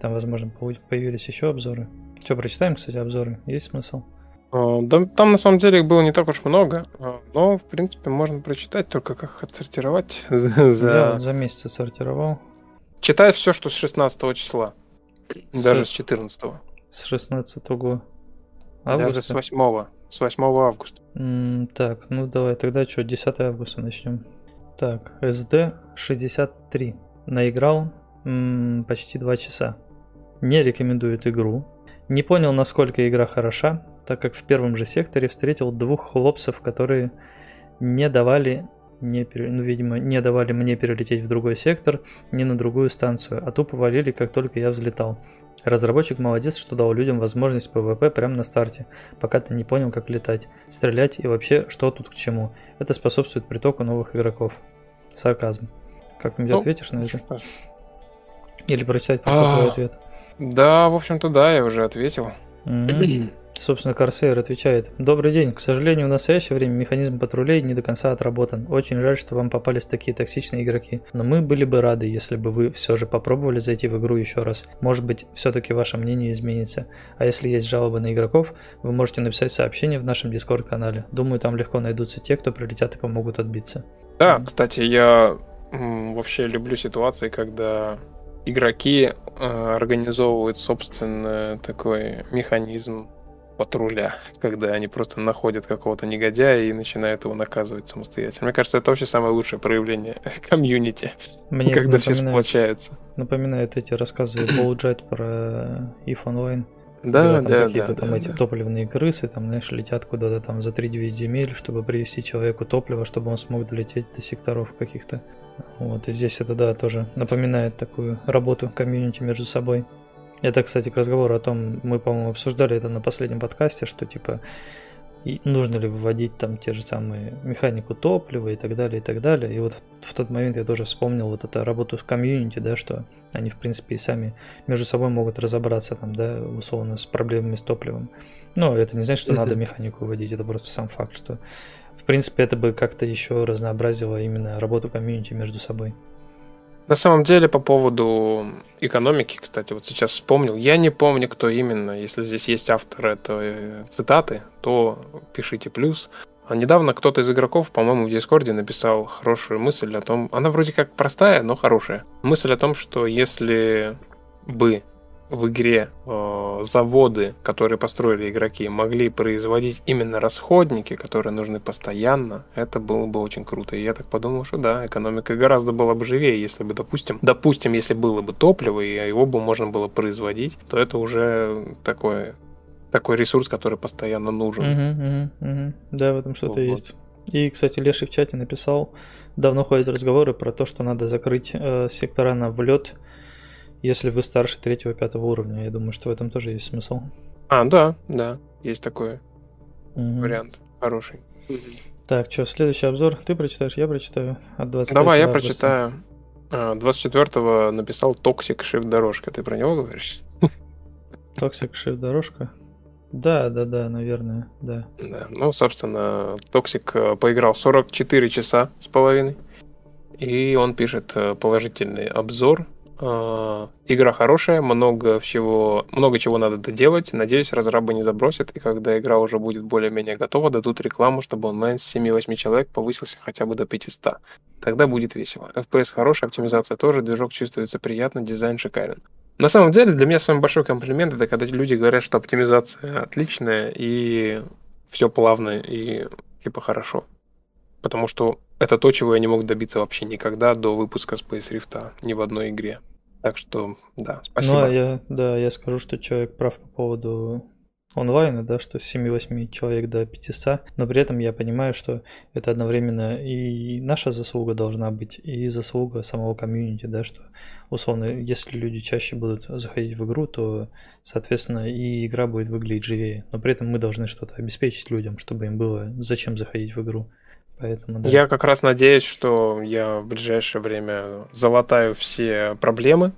S1: Там, возможно, появились еще обзоры. Что, прочитаем, кстати, обзоры? Есть смысл?
S2: А, да, там на самом деле их было не так уж много, а, но в принципе можно прочитать, только как их отсортировать за...
S1: Я вот за месяц отсортировал.
S2: Читай все, что с 16 числа. С... Даже с 14.
S1: С 16 августа.
S2: Даже с 8. С 8 августа.
S1: М так, ну давай, тогда что, 10 августа начнем. Так, SD 63. Наиграл м почти 2 часа. Не рекомендует игру. Не понял, насколько игра хороша, так как в первом же секторе встретил двух хлопцев, которые не давали не, ну, видимо, не давали мне перелететь в другой сектор, ни на другую станцию, а тупо валили, как только я взлетал. Разработчик молодец, что дал людям возможность PvP прямо на старте, пока ты не понял, как летать, стрелять и вообще, что тут к чему. Это способствует притоку новых игроков. Сарказм. Как-нибудь ну, ответишь на это? Или прочитать просто твой ответ?
S2: Да, в общем-то, да, я уже ответил.
S1: Собственно, Корсейр отвечает. Добрый день. К сожалению, в настоящее время механизм патрулей не до конца отработан. Очень жаль, что вам попались такие токсичные игроки. Но мы были бы рады, если бы вы все же попробовали зайти в игру еще раз. Может быть, все-таки ваше мнение изменится. А если есть жалобы на игроков, вы можете написать сообщение в нашем Дискорд-канале. Думаю, там легко найдутся те, кто прилетят и помогут отбиться.
S2: Да, кстати, я вообще люблю ситуации, когда игроки э, организовывают собственный такой механизм патруля, когда они просто находят какого-то негодяя и начинают его наказывать самостоятельно. Мне кажется, это вообще самое лучшее проявление комьюнити, Мне когда все сплочаются.
S1: Напоминает эти рассказы Боуджет про If Online.
S2: Да,
S1: там
S2: да, да,
S1: там
S2: да,
S1: эти
S2: да.
S1: топливные крысы, там, знаешь, летят куда-то там за 3-9 земель, чтобы привезти человеку топливо, чтобы он смог долететь до секторов каких-то. Вот, и здесь это, да, тоже напоминает такую работу комьюнити между собой. Это, кстати, к разговору о том, мы, по-моему, обсуждали это на последнем подкасте, что типа нужно ли вводить там те же самые механику топлива и так далее, и так далее. И вот в, в тот момент я тоже вспомнил вот эту работу с комьюнити, да, что они, в принципе, и сами между собой могут разобраться там, да, условно, с проблемами с топливом. Но это не значит, что надо механику вводить, это просто сам факт, что, в принципе, это бы как-то еще разнообразило именно работу комьюнити между собой.
S2: На самом деле, по поводу экономики, кстати, вот сейчас вспомнил. Я не помню, кто именно. Если здесь есть автор этой цитаты, то пишите плюс. А недавно кто-то из игроков, по-моему, в Дискорде написал хорошую мысль о том... Она вроде как простая, но хорошая. Мысль о том, что если бы в игре э, заводы, которые построили игроки, могли производить именно расходники, которые нужны постоянно, это было бы очень круто. И я так подумал, что да, экономика гораздо была бы живее, если бы, допустим, допустим, если было бы топливо, и его бы можно было производить, то это уже такое такой ресурс, который постоянно нужен.
S1: Угу, угу, угу. Да, в этом что-то вот. есть. И, кстати, Леший в чате написал, давно ходят разговоры про то, что надо закрыть э, сектора на влет если вы старше третьего-пятого уровня. Я думаю, что в этом тоже есть смысл.
S2: А, да, да, есть такой угу. вариант. Хороший.
S1: Так, что, следующий обзор. Ты прочитаешь, я прочитаю. От 20
S2: Давай, я прочитаю. А, 24-го написал Toxic Shift дорожка. Ты про него говоришь?
S1: Toxic Shift дорожка. Да, да, да, наверное, да.
S2: Да. Ну, собственно, Toxic э, поиграл 44 часа с половиной. И он пишет э, положительный обзор. Э, Игра хорошая, много всего, много чего надо доделать. Надеюсь, разрабы не забросят, и когда игра уже будет более-менее готова, дадут рекламу, чтобы онлайн с 7-8 человек повысился хотя бы до 500. Тогда будет весело. FPS хорошая, оптимизация тоже, движок чувствуется приятно, дизайн шикарен. На самом деле, для меня самый большой комплимент это когда люди говорят, что оптимизация отличная и все плавно и типа хорошо. Потому что это то, чего я не мог добиться вообще никогда до выпуска Space Rift ни в одной игре. Так что, да, спасибо.
S1: Ну, а я, да, я скажу, что человек прав по поводу онлайна, да, что с 7-8 человек до 500, но при этом я понимаю, что это одновременно и наша заслуга должна быть, и заслуга самого комьюнити, да, что условно, если люди чаще будут заходить в игру, то, соответственно, и игра будет выглядеть живее, но при этом мы должны что-то обеспечить людям, чтобы им было зачем заходить в игру. Поэтому, да.
S2: Я как раз надеюсь, что я в ближайшее время залатаю все проблемы,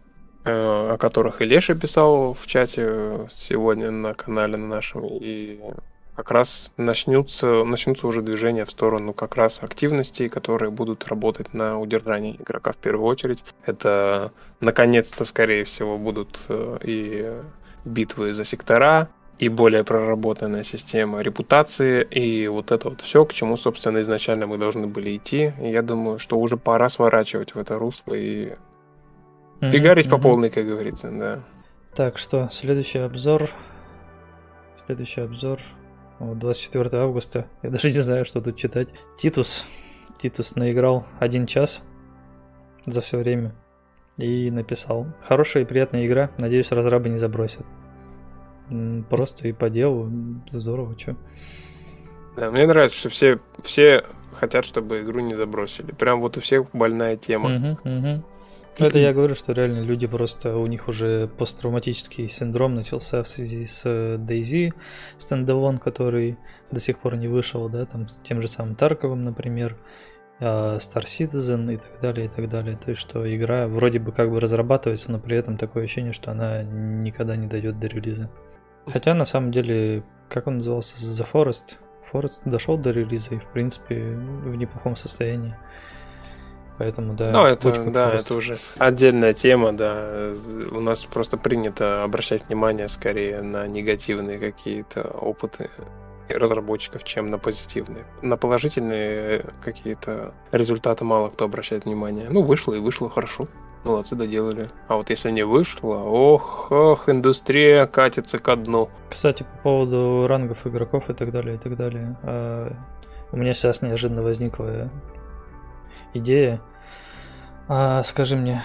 S2: э, о которых и Леша писал в чате сегодня на канале на нашем. И как раз начнутся, начнутся уже движения в сторону как раз активностей, которые будут работать на удержании игрока в первую очередь. Это наконец-то, скорее всего, будут э, и битвы за сектора, и более проработанная система репутации, и вот это вот все, к чему, собственно, изначально мы должны были идти. И я думаю, что уже пора сворачивать в это русло и
S1: Мгм,
S2: фигарить по
S1: мгм.
S2: полной, как говорится, да.
S1: Так что, следующий обзор. Следующий обзор. Вот, 24 августа. Я даже не знаю, что тут читать. Титус. Титус наиграл один час за все время. И написал. Хорошая и приятная игра. Надеюсь, разрабы не забросят. Просто и по делу. Здорово, чё.
S2: Да, мне нравится, что все, все хотят, чтобы игру не забросили. Прям вот у всех больная тема.
S1: Мгм, мгм. Это я говорю, что реально люди просто, у них уже посттравматический синдром начался в связи с э, DayZ стендалон, который до сих пор не вышел, да, там с тем же самым Тарковым, например, а, Star Citizen и так далее, и так далее. То есть, что игра вроде бы как бы разрабатывается, но при этом такое ощущение, что она никогда не дойдет до релиза. Хотя, на самом деле, как он назывался, The Forest, Forest дошел до релиза и, в принципе, в неплохом состоянии. Поэтому, да,
S2: Ну, это,
S1: очень
S2: да,
S1: Forest.
S2: это уже отдельная тема, да. У нас просто принято обращать внимание скорее на негативные какие-то опыты разработчиков, чем на позитивные. На положительные какие-то результаты мало кто обращает внимание. Ну, вышло и вышло хорошо. Молодцы, доделали. А вот если не вышло, ох, ох, индустрия катится ко дну.
S1: Кстати, по поводу рангов игроков и так далее, и так далее. а, У меня сейчас неожиданно возникла идея. А, скажи мне,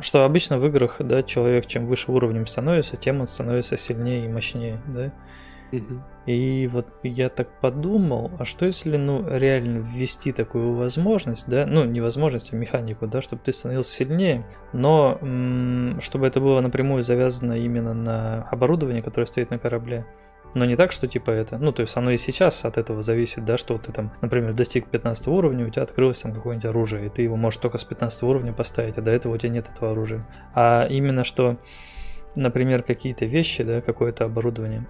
S1: что обычно в играх, да, человек чем выше уровнем становится, тем он становится сильнее и мощнее, да? И вот я так подумал, а что если, ну, реально ввести такую возможность, да, ну, не возможность, а механику, да, чтобы ты становился сильнее, но м, чтобы это было напрямую завязано именно на оборудование, которое стоит на корабле. Но не так, что типа это, ну, то есть оно и сейчас от этого зависит, да, что ты там, например, достиг 15 уровня, у тебя открылось там какое-нибудь оружие, и ты его можешь только с 15 уровня поставить, а до этого у тебя нет этого оружия. А именно что, например, какие-то вещи, да, какое-то оборудование,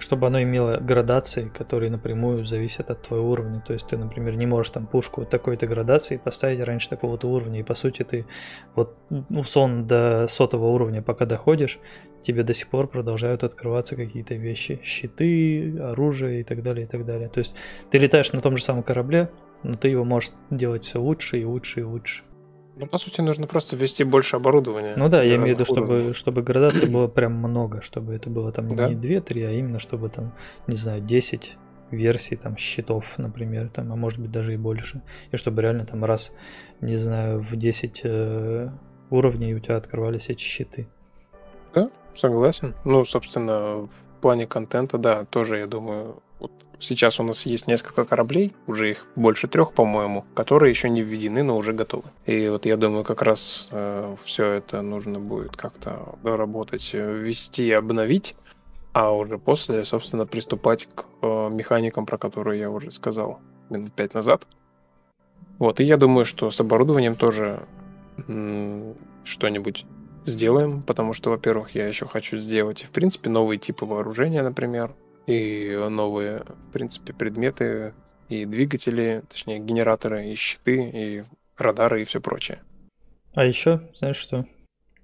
S1: чтобы оно имело градации, которые напрямую зависят от твоего уровня. То есть ты, например, не можешь там пушку такой-то градации поставить раньше такого-то уровня, и по сути ты вот условно до сотого уровня, пока доходишь, тебе до сих пор продолжают открываться какие-то вещи, щиты, оружие и так далее, и так далее. То есть ты летаешь на том же самом корабле, но ты его можешь делать все лучше и лучше и лучше.
S2: Ну, по сути, нужно просто ввести больше оборудования.
S1: Ну да, я имею в виду, чтобы, чтобы градаций было прям много, чтобы это было там
S2: Да.
S1: не 2-3, а именно чтобы там, не знаю, 10 версий там щитов, например, там, а может быть даже и больше. И чтобы реально там раз, не знаю, в 10 э, уровней у тебя открывались эти щиты.
S2: Согласен. Ну, собственно, в плане контента, да, тоже, я думаю, сейчас у нас есть несколько кораблей, уже их больше трех, по-моему, которые еще не введены, но уже готовы. И вот я думаю, как раз все это нужно будет как-то доработать, э, ввести обновить, а уже после, собственно, приступать к э, механикам, про которые я уже сказал минут пять назад. Вот, и я думаю, что с оборудованием тоже что-нибудь сделаем, потому что, во-первых, я еще хочу сделать, в принципе, новые типы вооружения, например, и новые, в принципе, предметы, и двигатели, точнее, генераторы, и щиты, и радары, и все прочее.
S1: А еще, знаешь что?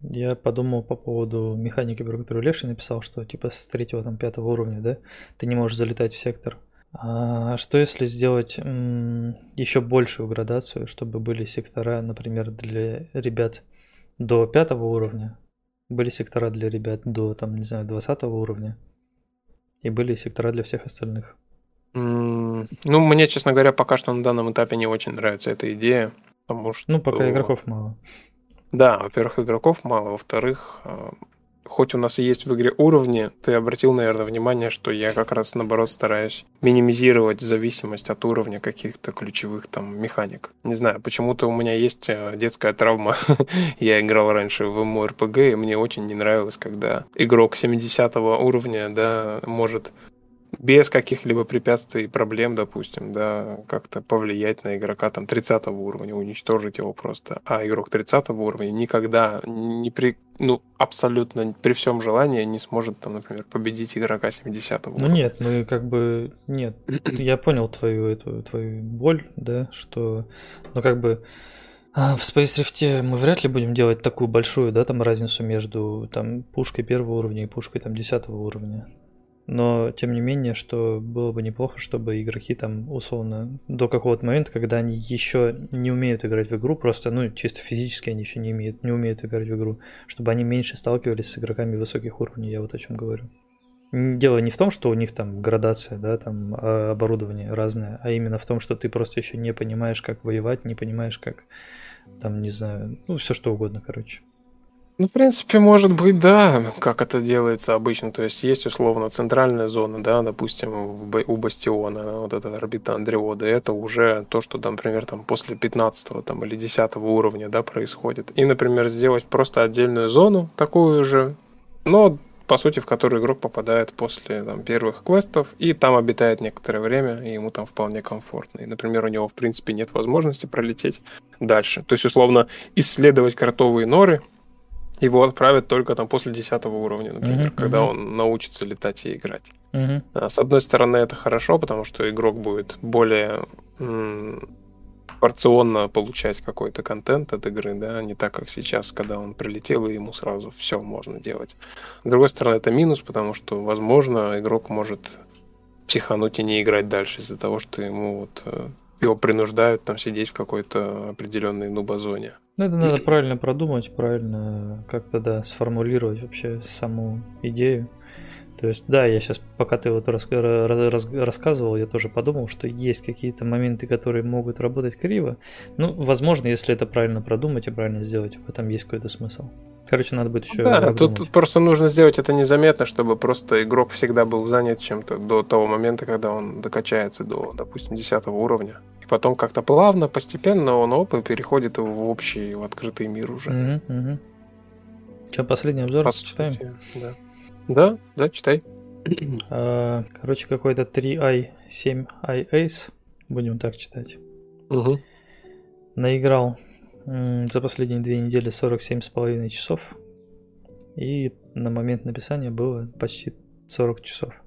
S1: Я подумал по поводу механики, про которую Леша написал, что типа с третьего там пятого уровня, да, ты не можешь залетать в сектор. А что если сделать еще большую градацию, чтобы были сектора, например, для ребят до пятого уровня, были сектора для ребят до, там, не знаю, 20 уровня, и были сектора для всех остальных.
S2: М, Ну, мне, честно говоря, пока что на данном этапе не очень нравится эта идея, потому что...
S1: Ну, пока игроков мало.
S2: Да, во-первых, игроков мало, во-вторых, э, хоть у нас и есть в игре уровни, ты обратил, наверное, внимание, что я как раз, наоборот, стараюсь минимизировать зависимость от уровня каких-то ключевых там механик. Не знаю, почему-то у меня есть э, детская травма. я играл раньше в MMORPG, и мне очень не нравилось, когда игрок 70 уровня, да, может без каких-либо препятствий и проблем, допустим, да, как-то повлиять на игрока там 30 уровня, уничтожить его просто. А игрок 30 уровня никогда не при, ну, абсолютно при всем желании не сможет там, например, победить игрока 70 уровня.
S1: Ну нет, мы как бы нет. Я понял твою эту твою боль, да, что, ну как бы а, в Space Rift мы вряд ли будем делать такую большую, да, там разницу между там пушкой первого уровня и пушкой там десятого уровня. Но, тем не менее, что было бы неплохо, чтобы игроки там, условно, до какого-то момента, когда они еще не умеют играть в игру, просто, ну, чисто физически они еще не, умеют, не умеют играть в игру, чтобы они меньше сталкивались с игроками высоких уровней, я вот о чем говорю. Дело не в том, что у них там градация, да, там а, оборудование разное, а именно в том, что ты просто еще не понимаешь, как воевать, не понимаешь, как там, не знаю, ну, все что угодно, короче.
S2: Ну, в принципе, может быть, да, как это делается обычно. То есть есть условно центральная зона, да, допустим, у Бастиона, вот эта орбита Андреода, это уже то, что, например, там после 15 там, или 10 уровня, да, происходит. И, например, сделать просто отдельную зону, такую же, но по сути, в которую игрок попадает после там, первых квестов, и там обитает некоторое время, и ему там вполне комфортно. И, например, у него, в принципе, нет возможности пролететь дальше. То есть, условно, исследовать кротовые норы его отправят только там после 10 уровня, например,
S1: Мгм,
S2: когда он научится летать и играть. А, С одной стороны, это хорошо, потому что игрок будет более м, порционно получать какой-то контент от игры, да, не так, как сейчас, когда он прилетел, и ему сразу все можно делать. С другой стороны, это минус, потому что, возможно, игрок может психануть и не играть дальше из-за того, что ему вот э, его принуждают там сидеть в какой-то определенной нубозоне.
S1: Ну, это надо правильно продумать, правильно как-то, да, сформулировать вообще саму идею. То есть, да, я сейчас, пока ты вот рас- рассказывал, я тоже подумал, что есть какие-то моменты, которые могут работать криво. Ну, возможно, если это правильно продумать и правильно сделать, в этом есть какой-то смысл. Короче, надо будет еще
S2: Да, тут,
S1: обдумать.
S2: тут просто нужно сделать это незаметно, чтобы просто игрок всегда был занят чем-то до того момента, когда он докачается до, допустим, 10 уровня. И потом как-то плавно, постепенно он оп, и переходит в общий, в открытый мир уже.
S1: Мгм, мгм. Че, последний обзор
S2: По
S1: читаем?
S2: сути, Да. Да, да, читай.
S1: А, короче, какой-то 3i7i Ace, будем так читать.
S2: Мгм.
S1: Наиграл за последние две недели 47,5 часов. И на момент написания было почти 40 часов.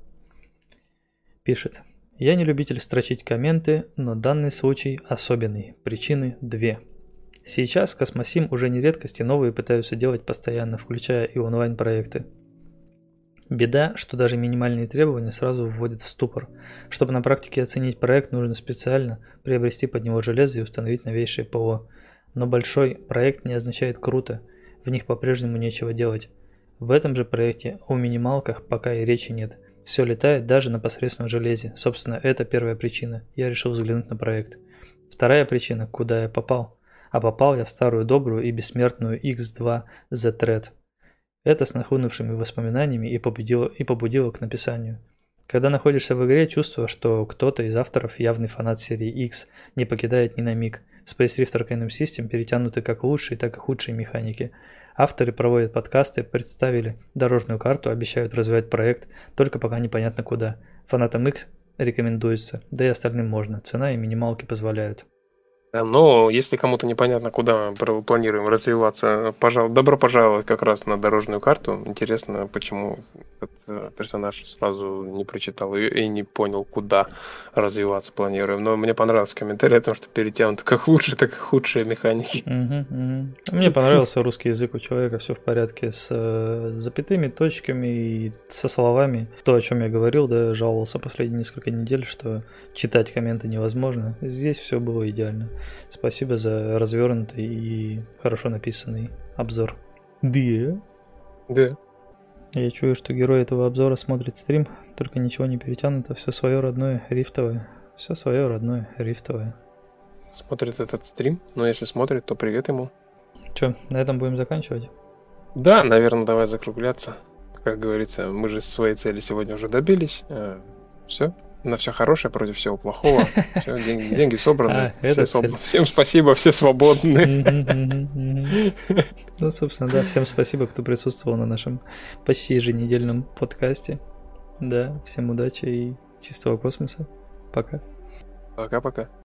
S1: Пишет. Я не любитель строчить комменты, но данный случай особенный. Причины две. Сейчас Космосим уже не редкость и новые пытаются делать постоянно, включая и онлайн-проекты. Беда, что даже минимальные требования сразу вводят в ступор. Чтобы на практике оценить проект, нужно специально приобрести под него железо и установить новейшее ПО. Но большой проект не означает круто, в них по-прежнему нечего делать. В этом же проекте о минималках пока и речи нет. Все летает даже на посредственном железе. Собственно, это первая причина. Я решил взглянуть на проект. Вторая причина, куда я попал. А попал я в старую добрую и бессмертную X2 Z-Thread. Это с нахлынувшими воспоминаниями и побудило, и побудило к написанию. Когда находишься в игре, чувство, что кто-то из авторов, явный фанат серии X, не покидает ни на миг. Space Rift Arcanum System перетянуты как лучшие, так и худшие механики. Авторы проводят подкасты, представили дорожную карту, обещают развивать проект, только пока непонятно куда. Фанатам X рекомендуется, да и остальным можно, цена и минималки позволяют.
S2: Да, но если кому-то непонятно, куда мы планируем развиваться, пожалуй, добро пожаловать как раз на дорожную карту. Интересно, почему этот э, персонаж сразу не прочитал ее и не понял, куда развиваться планируем. Но мне понравился комментарий о том, что перетянуты как лучшие, так и худшие механики.
S1: Мгм, мгм. Мне понравился русский язык у человека, все в порядке с э, запятыми, точками и со словами. То, о чем я говорил, да, жаловался последние несколько недель, что читать комменты невозможно. Здесь все было идеально. Спасибо за развернутый и хорошо написанный обзор. Да.
S2: Да.
S1: Я чую, что герой этого обзора смотрит стрим, только ничего не перетянуто, все свое родное, рифтовое. Все свое родное, рифтовое.
S2: Смотрит этот стрим, но если смотрит, то привет ему.
S1: Че, на этом будем заканчивать?
S2: Да, наверное, давай закругляться. Как говорится, мы же своей цели сегодня уже добились. Все. На все хорошее против всего плохого. Все, деньги, деньги собраны.
S1: А,
S2: все
S1: цель.
S2: Всем спасибо, все свободны.
S1: Ну, собственно, да, всем спасибо, кто присутствовал на нашем почти еженедельном подкасте. Да, всем удачи и чистого космоса. Пока.
S2: Пока-пока.